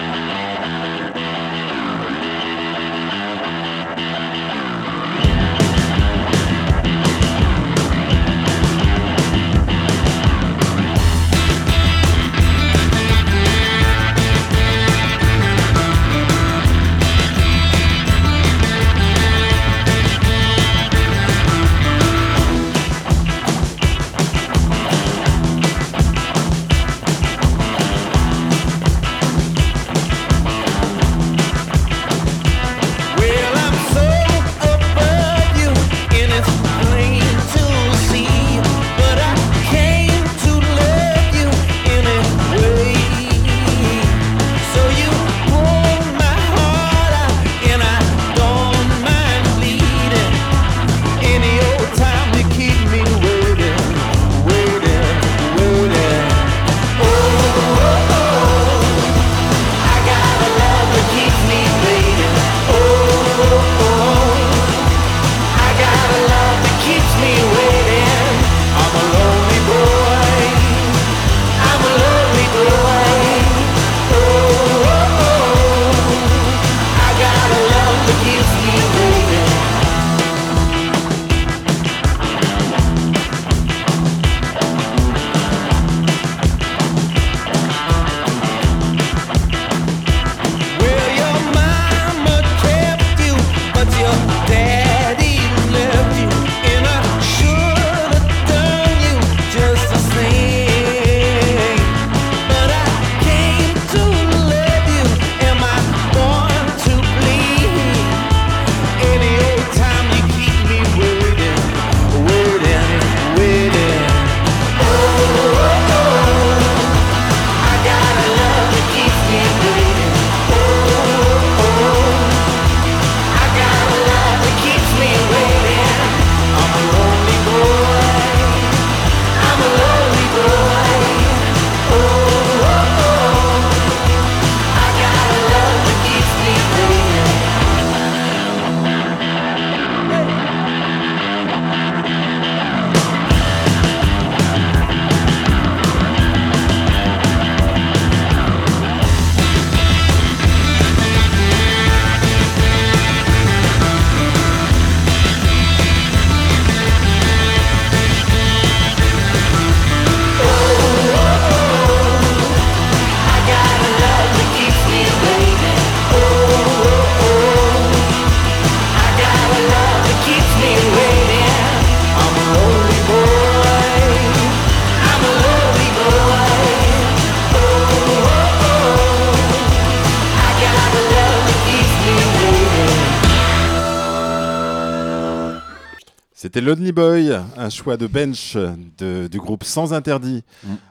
C'était Lonely Boy, un choix de bench de- du groupe Sans Interdit.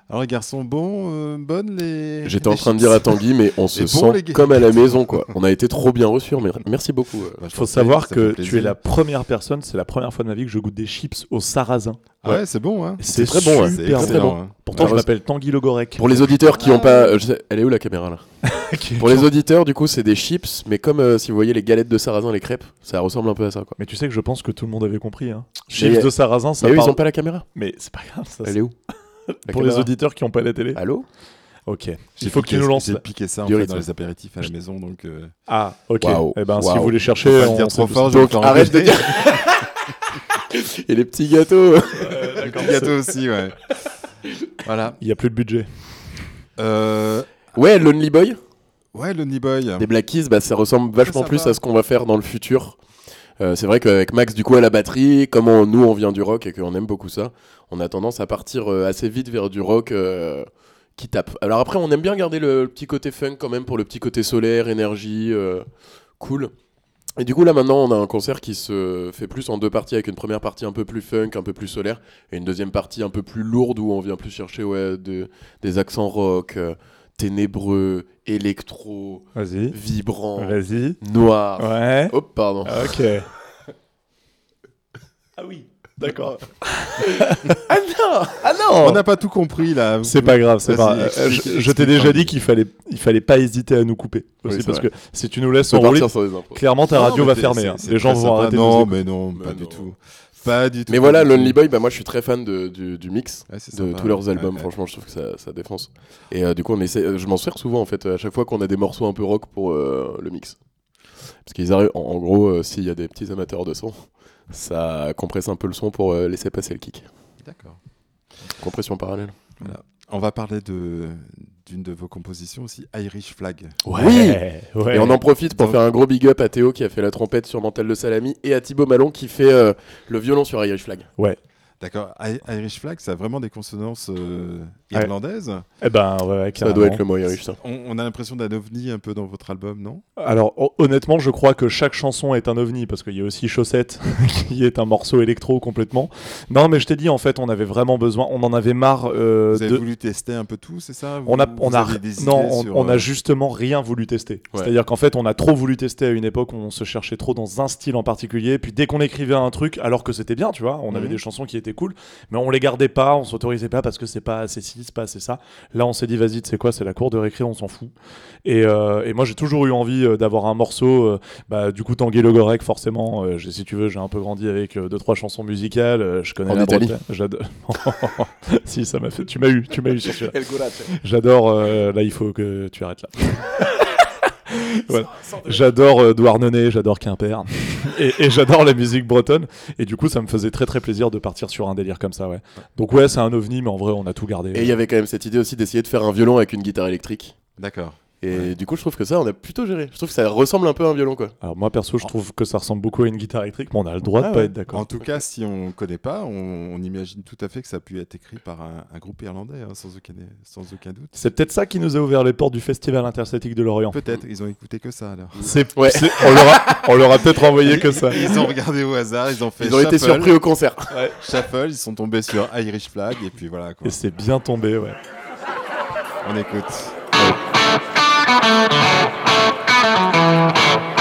Alors les garçons, bon, euh, bonnes les. Mm. J'étais en train de chips dire à Tanguy, mais on <laughs> se bon, sent comme à la maison, quoi. <laughs> On a été trop bien reçus. mais Merci beaucoup. euh. Il faut savoir que tu es la première personne, c'est la première fois de ma vie que je goûte des chips au sarrasin. Ouais, c'est bon, hein. C'est très bon, hein. super C'est très excellent, bon. hein. Pourtant, je m'appelle Tanguy Logorec. Pour les auditeurs qui n'ont pas. euh, je sais- Elle est où la caméra là <laughs> Pour les auditeurs, du coup, c'est des chips, mais comme euh, si vous voyez les galettes de sarrasin, les crêpes, ça ressemble un peu à ça, quoi. Mais tu sais que je pense que tout le monde avait compris. Hein. Chips de sarrasin, ça eux, parle- ils ont pas la caméra. Mais c'est pas grave. Ça, Elle est où <laughs> Pour les auditeurs qui n'ont pas la télé. Allô Ok. Il faut que tu nous lances. J'ai piqué ça en fait, dans les apéritifs à la maison, donc. euh, Ah, ok. Waouh, Eh ben, si vous pas le on dire trop fort, Donc arrête de dire. <laughs> Et les petits gâteaux. Les petits gâteaux aussi, ouais. Voilà. Il y a plus de budget. Euh, Ouais, Lonely Boy. Ouais, Lonely Boy. Des Black Keys, bah, ça ressemble vachement plus à ce qu'on va faire dans le futur. Euh, c'est vrai qu'avec Max, du coup, à la batterie, comme on- nous, on vient du rock et qu'on aime beaucoup ça, on a tendance à partir euh, assez vite vers du rock euh, qui tape. Alors après, on aime bien garder le, petit côté funk quand même pour le petit côté solaire, énergie, cool. Et du coup, là, maintenant, on a un concert qui se fait plus en deux parties, avec une première partie un peu plus funk, un peu plus solaire, et une deuxième partie un peu plus lourde, où on vient plus chercher ouais, de- des accents rock, ténébreux, électro, Vas-y. vibrant, Vas-y. noir. Ouais. Oh, pardon. Ok. <laughs> ah oui. D'accord. <laughs> ah non Ah On n'a pas tout compris là. C'est pas grave, c'est pas. Vas-y, euh, explique- je je t'ai explique, déjà dit qu'il fallait, il fallait pas hésiter à nous couper aussi Oui, c'est parce vrai. que si tu nous laisses On peut enrouler, partir sur des impros. clairement ta Non, radio mais va fermer. c'est- hein. c'est Les gens très vont sympa. arrêter de Non, nous mais écouter. non, pas Mais du non. tout. Pas du tout. Mais voilà, Lonely. Boy, bah moi je suis très fan de, du, du mix, de sympa, tous leurs albums. Ouais, Franchement, je trouve que ça, ça défonce. Et euh, du coup, on essaie, euh, je m'en sers souvent en fait, à chaque fois qu'on a des morceaux un peu rock pour euh, le mix. Parce qu'ils arrivent, en, en gros, euh, s'il y a des petits amateurs de son, ça compresse un peu le son pour laisser passer le kick. D'accord. Compression parallèle. Voilà. On va parler de d'une de vos compositions aussi, Irish Flag. Ouais. Oui. ouais. Et on en profite pour Donc- faire un gros big up à Théo qui a fait la trompette sur Mental de Salami et à Thibaut Malon qui fait euh, le violon sur Irish Flag. Ouais. D'accord. Irish Flag, ça a vraiment des consonances euh, Ouais. irlandaises. Eh ben ouais, Ça doit être le mot Irish, ça. On, on a l'impression d'un ovni un peu dans votre album, non? Alors hon- honnêtement, je crois que chaque chanson est un ovni parce qu'il y a aussi Chaussette <laughs> qui est un morceau électro complètement. Non, mais je t'ai dit en fait, on avait vraiment besoin, on en avait marre euh, Vous avez de. voulu tester un peu tout, c'est ça? On a, on a, non, on, sur, on a euh, justement rien voulu tester. Ouais. C'est-à-dire qu'en fait, on a trop voulu tester à une époque où on se cherchait trop dans un style en particulier. Puis dès qu'on écrivait un truc, alors que c'était bien, tu vois, on avait Mhm. des chansons qui étaient cool, mais on les gardait pas, on s'autorisait pas parce que c'est pas assez ci, c'est pas assez ça. Là, on s'est dit, vas-y, tu sais quoi, c'est la cour de récré, on s'en fout. Et, euh, et moi, j'ai toujours eu envie euh, d'avoir un morceau. euh, bah, du coup, Tanguy Le Gorec, forcément. euh, si tu veux, j'ai un peu grandi avec deux trois chansons musicales. je connais En la Italie. Bretagne. J'adore. <laughs> si, ça m'a fait. Tu m'as eu, tu m'as eu sur. <laughs> J'adore. là, il faut que tu arrêtes là. <laughs> Voilà. J'adore euh, Douarnenez, j'adore Quimper, <laughs> et, et j'adore la musique bretonne. Et du coup, ça me faisait très très plaisir de partir sur un délire comme ça, ouais. Donc ouais, c'est un ovni, mais en vrai, on a tout gardé. Et il y avait quand même cette idée aussi d'essayer de faire un violon avec une guitare électrique. D'accord. Et du coup, je trouve que ça, on a plutôt géré. Je trouve que ça ressemble un peu à un violon, quoi. Alors moi perso, je trouve que ça ressemble beaucoup à une guitare électrique, mais on a le droit Ah de pas ouais. être d'accord. En tout cas, si on connaît pas, on, on imagine tout à fait que ça a pu être écrit par un, un groupe irlandais, hein, sans, aucun, sans aucun doute. C'est peut-être ça qui nous a ouvert les portes du Festival interstatique de Lorient. Peut-être, ils ont écouté que ça alors. C'est, Ouais. c'est- on leur a, on leur a peut-être envoyé que ça. Ils ont regardé au hasard, ils ont fait Ils ont été surpris au concert. Ouais, shuffle, ils sont tombés sur Irish Flag et puis voilà quoi. Et c'est bien tombé, ouais. On écoute. Thank you.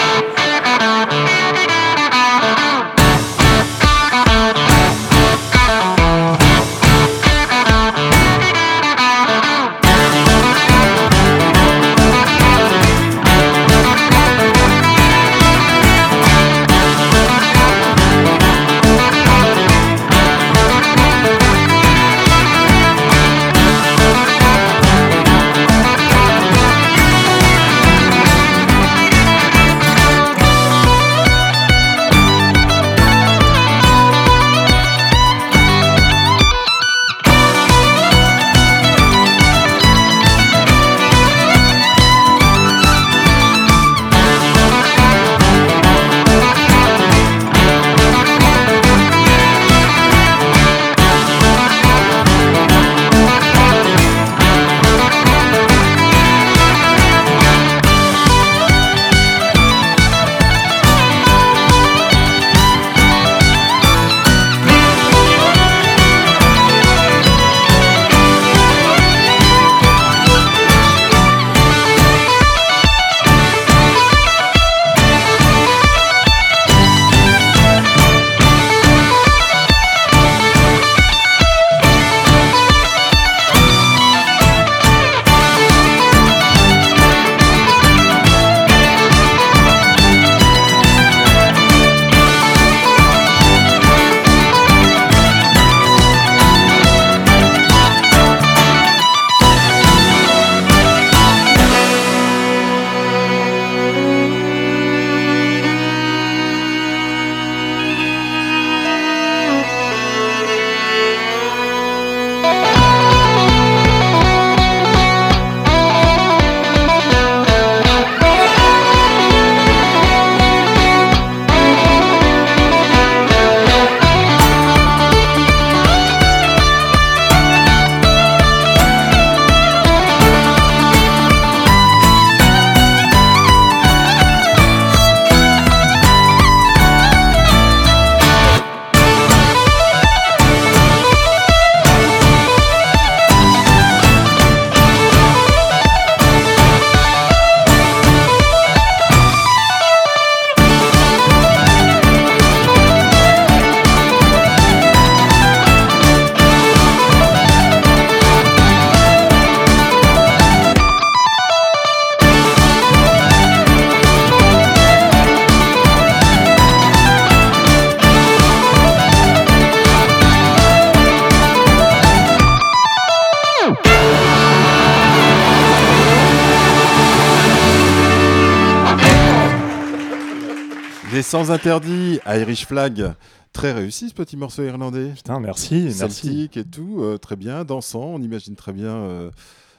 Sans interdits, Irish Flag. Très réussi ce petit morceau irlandais. Putain, merci, merci. Celtique et tout, euh, très bien, dansant. On imagine très bien euh,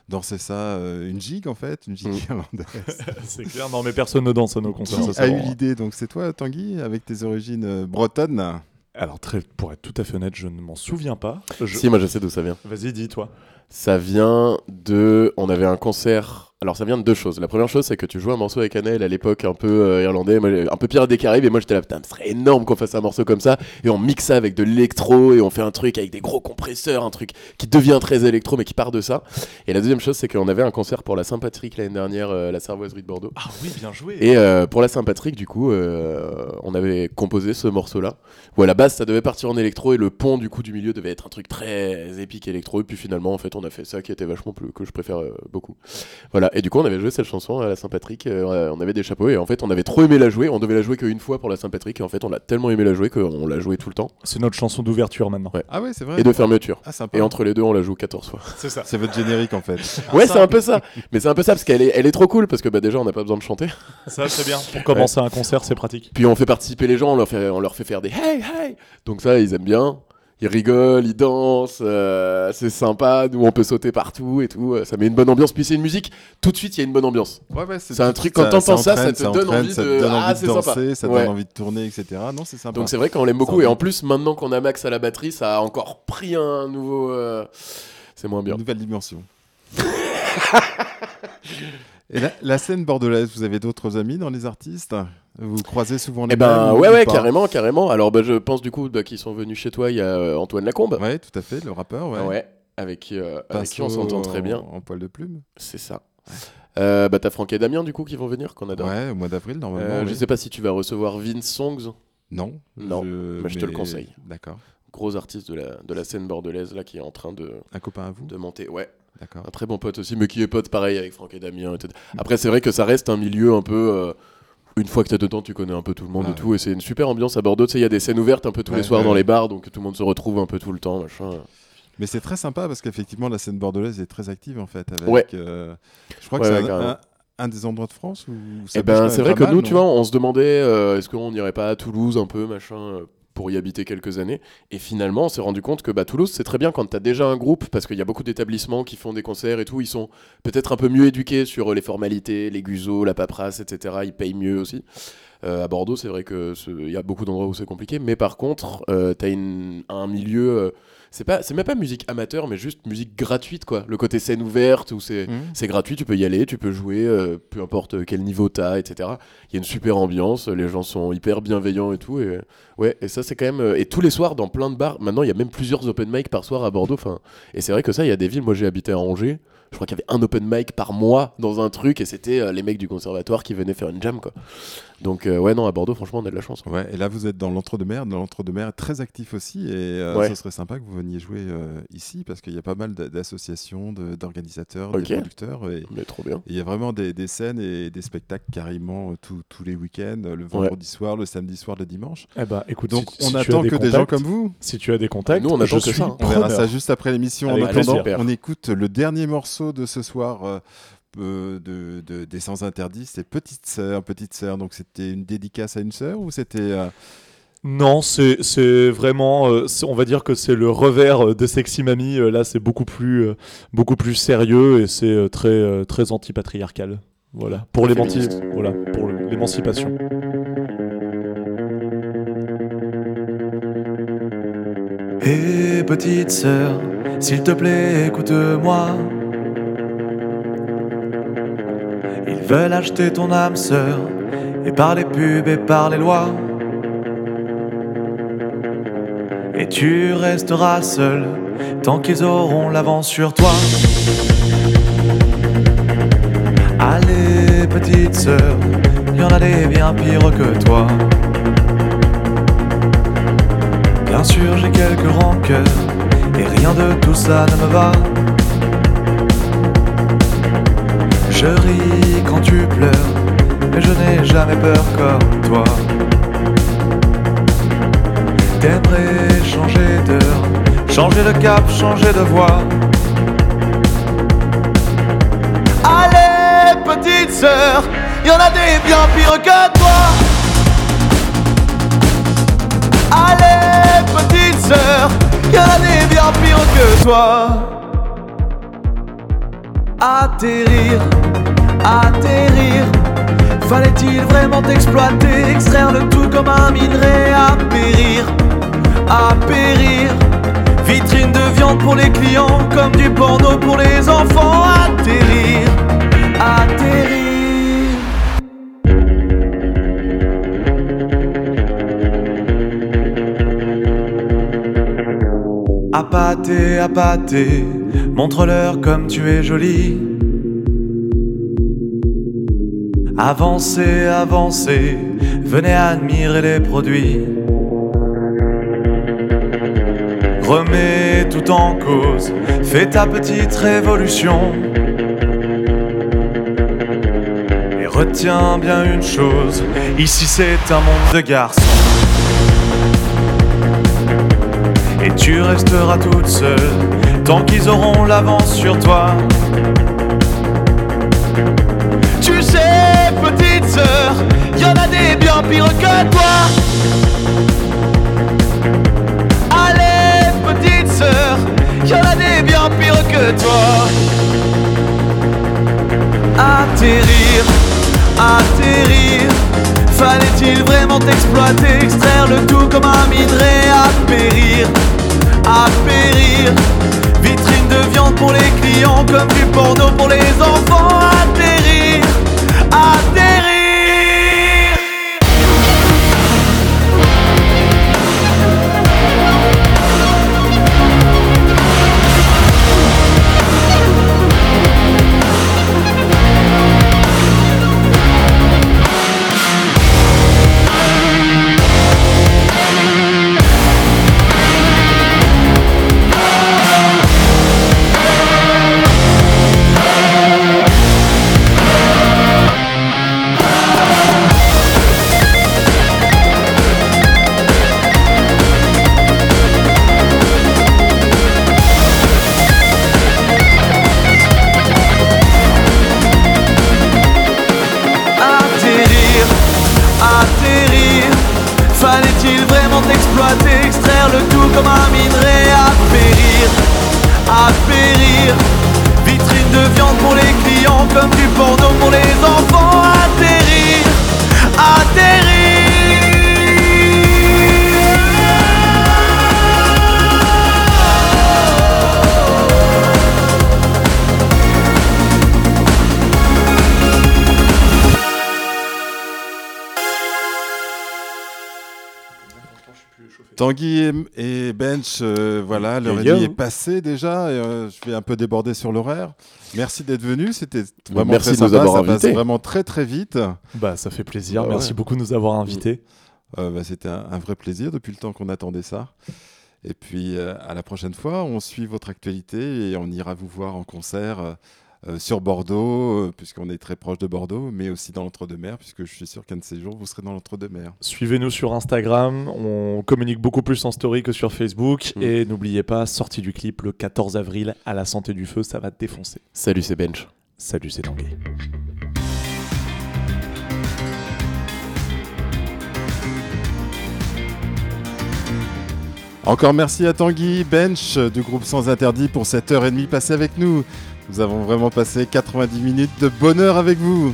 danser ça, euh, une gigue en fait, une gigue irlandaise. <laughs> C'est clair, non mais personne ne danse à nos concerts. Qui ça, a eu l'idée Donc c'est toi, Tanguy, avec tes origines euh, bretonnes Alors, très, pour être tout à fait honnête, je ne m'en souviens pas. Je- Si, moi je sais d'où ça vient. Vas-y, dis-toi. Ça vient de. On avait un concert. Alors ça vient de deux choses. La première chose, c'est que tu jouais un morceau avec Annelle à l'époque un peu euh, irlandais, moi, un peu Pierre des Caraïbes, et moi j'étais là, putain, ce serait énorme qu'on fasse un morceau comme ça, et on mixe ça avec de l'électro, et on fait un truc avec des gros compresseurs, un truc qui devient très électro, mais qui part de ça. Et la deuxième chose, c'est qu'on avait un concert pour la Saint-Patrick l'année dernière, euh, la Sarvoiserie de Bordeaux. Ah oui, bien joué. Et euh, pour la Saint-Patrick, du coup, euh, on avait composé ce morceau-là, où à la base ça devait partir en électro, et le pont du coup du milieu devait être un truc très épique électro, et puis finalement, en fait, on a fait ça qui était vachement plus, que je préfère beaucoup. Voilà, et du coup, on avait joué cette chanson à la Saint-Patrick, euh, on avait des chapeaux, et en fait, on avait trop aimé la jouer, on devait la jouer qu'une fois pour la Saint-Patrick, et en fait, on a tellement aimé la jouer qu'on l'a joué tout le temps. C'est notre chanson d'ouverture maintenant. Ouais. Ah ouais, c'est vrai Et de fermeture. Ah, sympa. et entre les deux, on la joue 14 fois. <laughs> C'est ça. C'est votre générique en fait. <laughs> ouais, c'est un peu ça. Mais c'est un peu ça, parce qu'elle est, elle est trop cool, parce que bah, déjà, on n'a pas besoin de chanter. <laughs> Ça, c'est bien. Pour commencer un concert, c'est pratique. Puis on fait participer les gens, on leur fait, on leur fait faire des hey hey. Donc ça, ils aiment bien. Ils rigolent, ils dansent, euh, c'est sympa. Nous, on peut sauter partout et tout. euh, Ça met une bonne ambiance. Puis c'est une musique. Tout de suite, il y a une bonne ambiance. Ouais, ouais, C'est un truc, quand t'entends ça, ça te donne entraîne, envie ça de- te donne Ah, envie de c'est sympa. danser, ça te Ouais. donne envie de tourner, etc. Non, c'est sympa. Donc c'est vrai qu'on l'aime beaucoup. Et en plus, maintenant qu'on a Max à la batterie, ça a encore pris un nouveau. euh, C'est moins bien. Une nouvelle dimension. <laughs> Et la, la scène bordelaise, vous avez d'autres amis dans les artistes? Vous croisez souvent les Eh ben mêmes ouais ouais carrément carrément. Alors bah, je pense du coup bah, qu'ils sont venus chez toi. Il y a euh, Antoine Lacombe. Ouais, tout à fait, le rappeur, ouais. Ouais. Avec qui, euh, avec qui on s'entend très bien. En, en poil de plume. C'est ça. Euh, bah t'as Franck et Damien du coup qui vont venir qu'on adore. Ouais, au mois d'avril normalement. Euh, Je sais pas si tu vas recevoir Vince Songs. Non. Non. je- Bah, je te le conseille. D'accord. Gros artiste de la, de la scène bordelaise là qui est en train de. Un copain à vous De monter. Ouais. D'accord. Un très bon pote aussi, mais qui est pote pareil avec Franck et Damien. etc. Après c'est vrai que ça reste un milieu un peu. euh, une fois que t'es dedans, tu connais un peu tout le monde Ah et tout, et c'est une super ambiance à Bordeaux. Tu sais, il y a des scènes ouvertes un peu tous Ouais, les soirs ouais, dans les bars, donc tout le monde se retrouve un peu tout le temps, machin. Mais c'est très sympa parce qu'effectivement, la scène bordelaise est très active en fait. Avec, Ouais. euh, je crois que c'est un, un des endroits de France où ça Eh ben, c'est vrai que mal, nous, tu vois, on se demandait euh, est-ce qu'on n'irait pas à Toulouse un peu, machin, euh, pour y habiter quelques années. Et finalement, on s'est rendu compte que bah, Toulouse, c'est très bien quand tu as déjà un groupe, parce qu'il y a beaucoup d'établissements qui font des concerts et tout. Ils sont peut-être un peu mieux éduqués sur euh, les formalités, les gusos, la paperasse, etc. Ils payent mieux aussi. Euh, à Bordeaux, c'est vrai que ce- il y a beaucoup d'endroits où c'est compliqué, mais par contre, euh, t'as une- un milieu. euh, c'est pas, c'est même pas musique amateur, mais juste musique gratuite, quoi. Le côté scène ouverte où c'est, Mhm. gratuit, tu peux y aller, tu peux jouer, euh, peu importe quel niveau t'as, etc. Il y a une super ambiance, les gens sont hyper bienveillants et tout, et ouais, et ça c'est quand même. euh, Et tous les soirs dans plein de bars, maintenant il y a même plusieurs open mic par soir à Bordeaux, enfin, et c'est vrai que ça, il y a des villes. Moi j'ai habité à Angers. Je crois qu'il y avait un open mic par mois dans un truc et c'était euh, les mecs du conservatoire qui venaient faire une jam quoi. Donc euh, ouais non à Bordeaux franchement on a de la chance. Ouais, et là vous êtes dans l'entre-deux-mer, dans l'entre-deux-mer très actif aussi, et euh, Ouais. ce serait sympa que vous veniez jouer euh, ici parce qu'il y a pas mal d'a- d'associations, de- d'organisateurs, de producteurs, et Mais trop bien. il y a vraiment des, des scènes et des spectacles carrément tous- les week-ends, le vendredi soir, le samedi soir, le dimanche. Eh ben, écoute, donc si- on si attend des que des gens comme vous. Si tu as des contacts, Nous, on attend je que suis ça, hein. On verra ça juste après l'émission. En attendant, on écoute le dernier morceau de ce soir euh, de, de- des Sans Interdits, c'est Petite Sœur, Petite Sœur. Donc c'était une dédicace à une sœur ou c'était... euh, Non, c'est c'est vraiment, euh, on va dire que c'est le revers de Sexy Mamie. Euh, Là, c'est beaucoup plus, euh, beaucoup plus sérieux et c'est euh, très, euh, très anti-patriarcal. Voilà, pour voilà, pour l'émancipation. Hé petite sœur, s'il te plaît, écoute-moi. Ils veulent acheter ton âme sœur, et par les pubs et par les lois. Et tu resteras seul tant qu'ils auront l'avance sur toi. Allez, petite sœur, y en a des bien pires que toi. Bien sûr, j'ai quelques rancœurs, et rien de tout ça ne me va. Je ris quand tu pleures, mais je n'ai jamais peur comme toi. T'aimerais changer d'heure, changer de cap, changer de voix. Allez, petite sœur, y en a des bien pires que toi. Allez, petite sœur, y en a des bien pires que toi. Atterrir atterrir. Fallait-il vraiment t'exploiter, extraire le tout comme un minerai à périr, à périr. Vitrine de viande pour les clients, comme du porno pour les enfants. Atterrir, atterrir. Appâté, appâté, montre-leur comme tu es jolie. Avancez, avancez, venez admirer les produits. Remets tout en cause, fais ta petite révolution. Et retiens bien une chose, ici c'est un monde de garçons. Et tu resteras toute seule tant qu'ils auront l'avance sur toi. Tu sais, petite sœur, y en a des bien pires que toi. Allez, petite sœur, y en a des bien pires que toi. Atterrir, atterrir. Fallait-il vraiment t'exploiter, extraire le tout comme un minerai à périr, à périr? Vitrine de viande pour les clients, comme du porno pour les enfants. Extraire le tout comme un minerai à périr, à périr. Vitrine de viande pour les clients, comme du porno pour les enfants. Atterrir, atterrir. Tanguy et, et Bench, euh, voilà, l'heure et demie est passée déjà. et, euh, je vais un peu déborder sur l'horaire. Merci d'être venu. C'était vraiment Merci très de nous avoir ça passe invités. vraiment très très vite. Bah, ça fait plaisir. Bah, Merci ouais. beaucoup de nous avoir invités. Euh, bah, C'était un, un vrai plaisir depuis le temps qu'on attendait ça. Et puis euh, à la prochaine fois, on suit votre actualité et on ira vous voir en concert sur Bordeaux, euh, puisqu'on est très proche de Bordeaux, mais aussi dans l'entre-deux-mer, puisque je suis sûr qu'un de ces jours, vous serez dans l'entre-deux-mer. Suivez-nous sur Instagram, on communique beaucoup plus en story que sur Facebook. Mm. Et n'oubliez pas, sortie du clip le 14 avril à la Santé du Feu, ça va défoncer. Salut, c'est Bench. Salut, c'est Tanguy. Encore merci à Tanguy, Bench euh, du groupe Sans Interdit pour cette heure et demie passée avec nous. Nous avons vraiment passé 90 minutes de bonheur avec vous.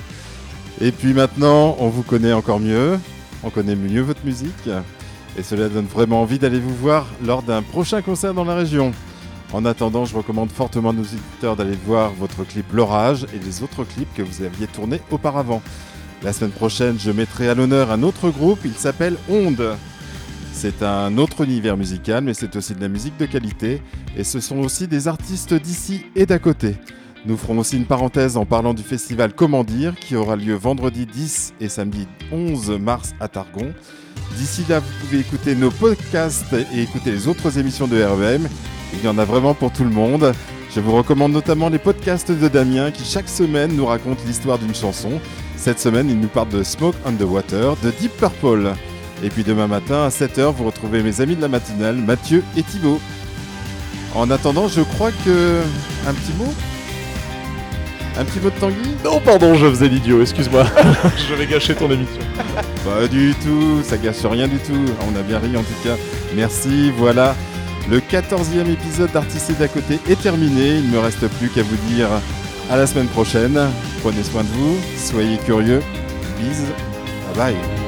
Et puis maintenant, on vous connaît encore mieux, on connaît mieux votre musique, et cela donne vraiment envie d'aller vous voir lors d'un prochain concert dans la région. En attendant, je recommande fortement à nos auditeurs d'aller voir votre clip L'Orage et les autres clips que vous aviez tournés auparavant. La semaine prochaine, je mettrai à l'honneur un autre groupe, il s'appelle Onde. C'est un autre univers musical, mais c'est aussi de la musique de qualité, et ce sont aussi des artistes d'ici et d'à côté. Nous ferons aussi une parenthèse en parlant du festival Comment dire, qui aura lieu vendredi 10 et samedi 11 mars à Targon. D'ici là, vous pouvez écouter nos podcasts et écouter les autres émissions de REM. Il y en a vraiment pour tout le monde. Je vous recommande notamment les podcasts de Damien qui chaque semaine nous raconte l'histoire d'une chanson. Cette semaine, il nous parle de Smoke on the Water de Deep Purple. Et puis demain matin à 7h, vous retrouvez mes amis de la matinale, Mathieu et Thibaut. En attendant, je crois que... Un petit mot? Un petit mot de Tanguy? Non, pardon, je faisais l'idiot, excuse-moi. <laughs> je vais gâcher ton émission. Pas du tout, ça gâche rien du tout. On a bien ri en tout cas. Merci, voilà. Le 14e épisode d'Artistes d'à côté est terminé. Il ne me reste plus qu'à vous dire à la semaine prochaine. Prenez soin de vous, soyez curieux. Bisous. Bye bye.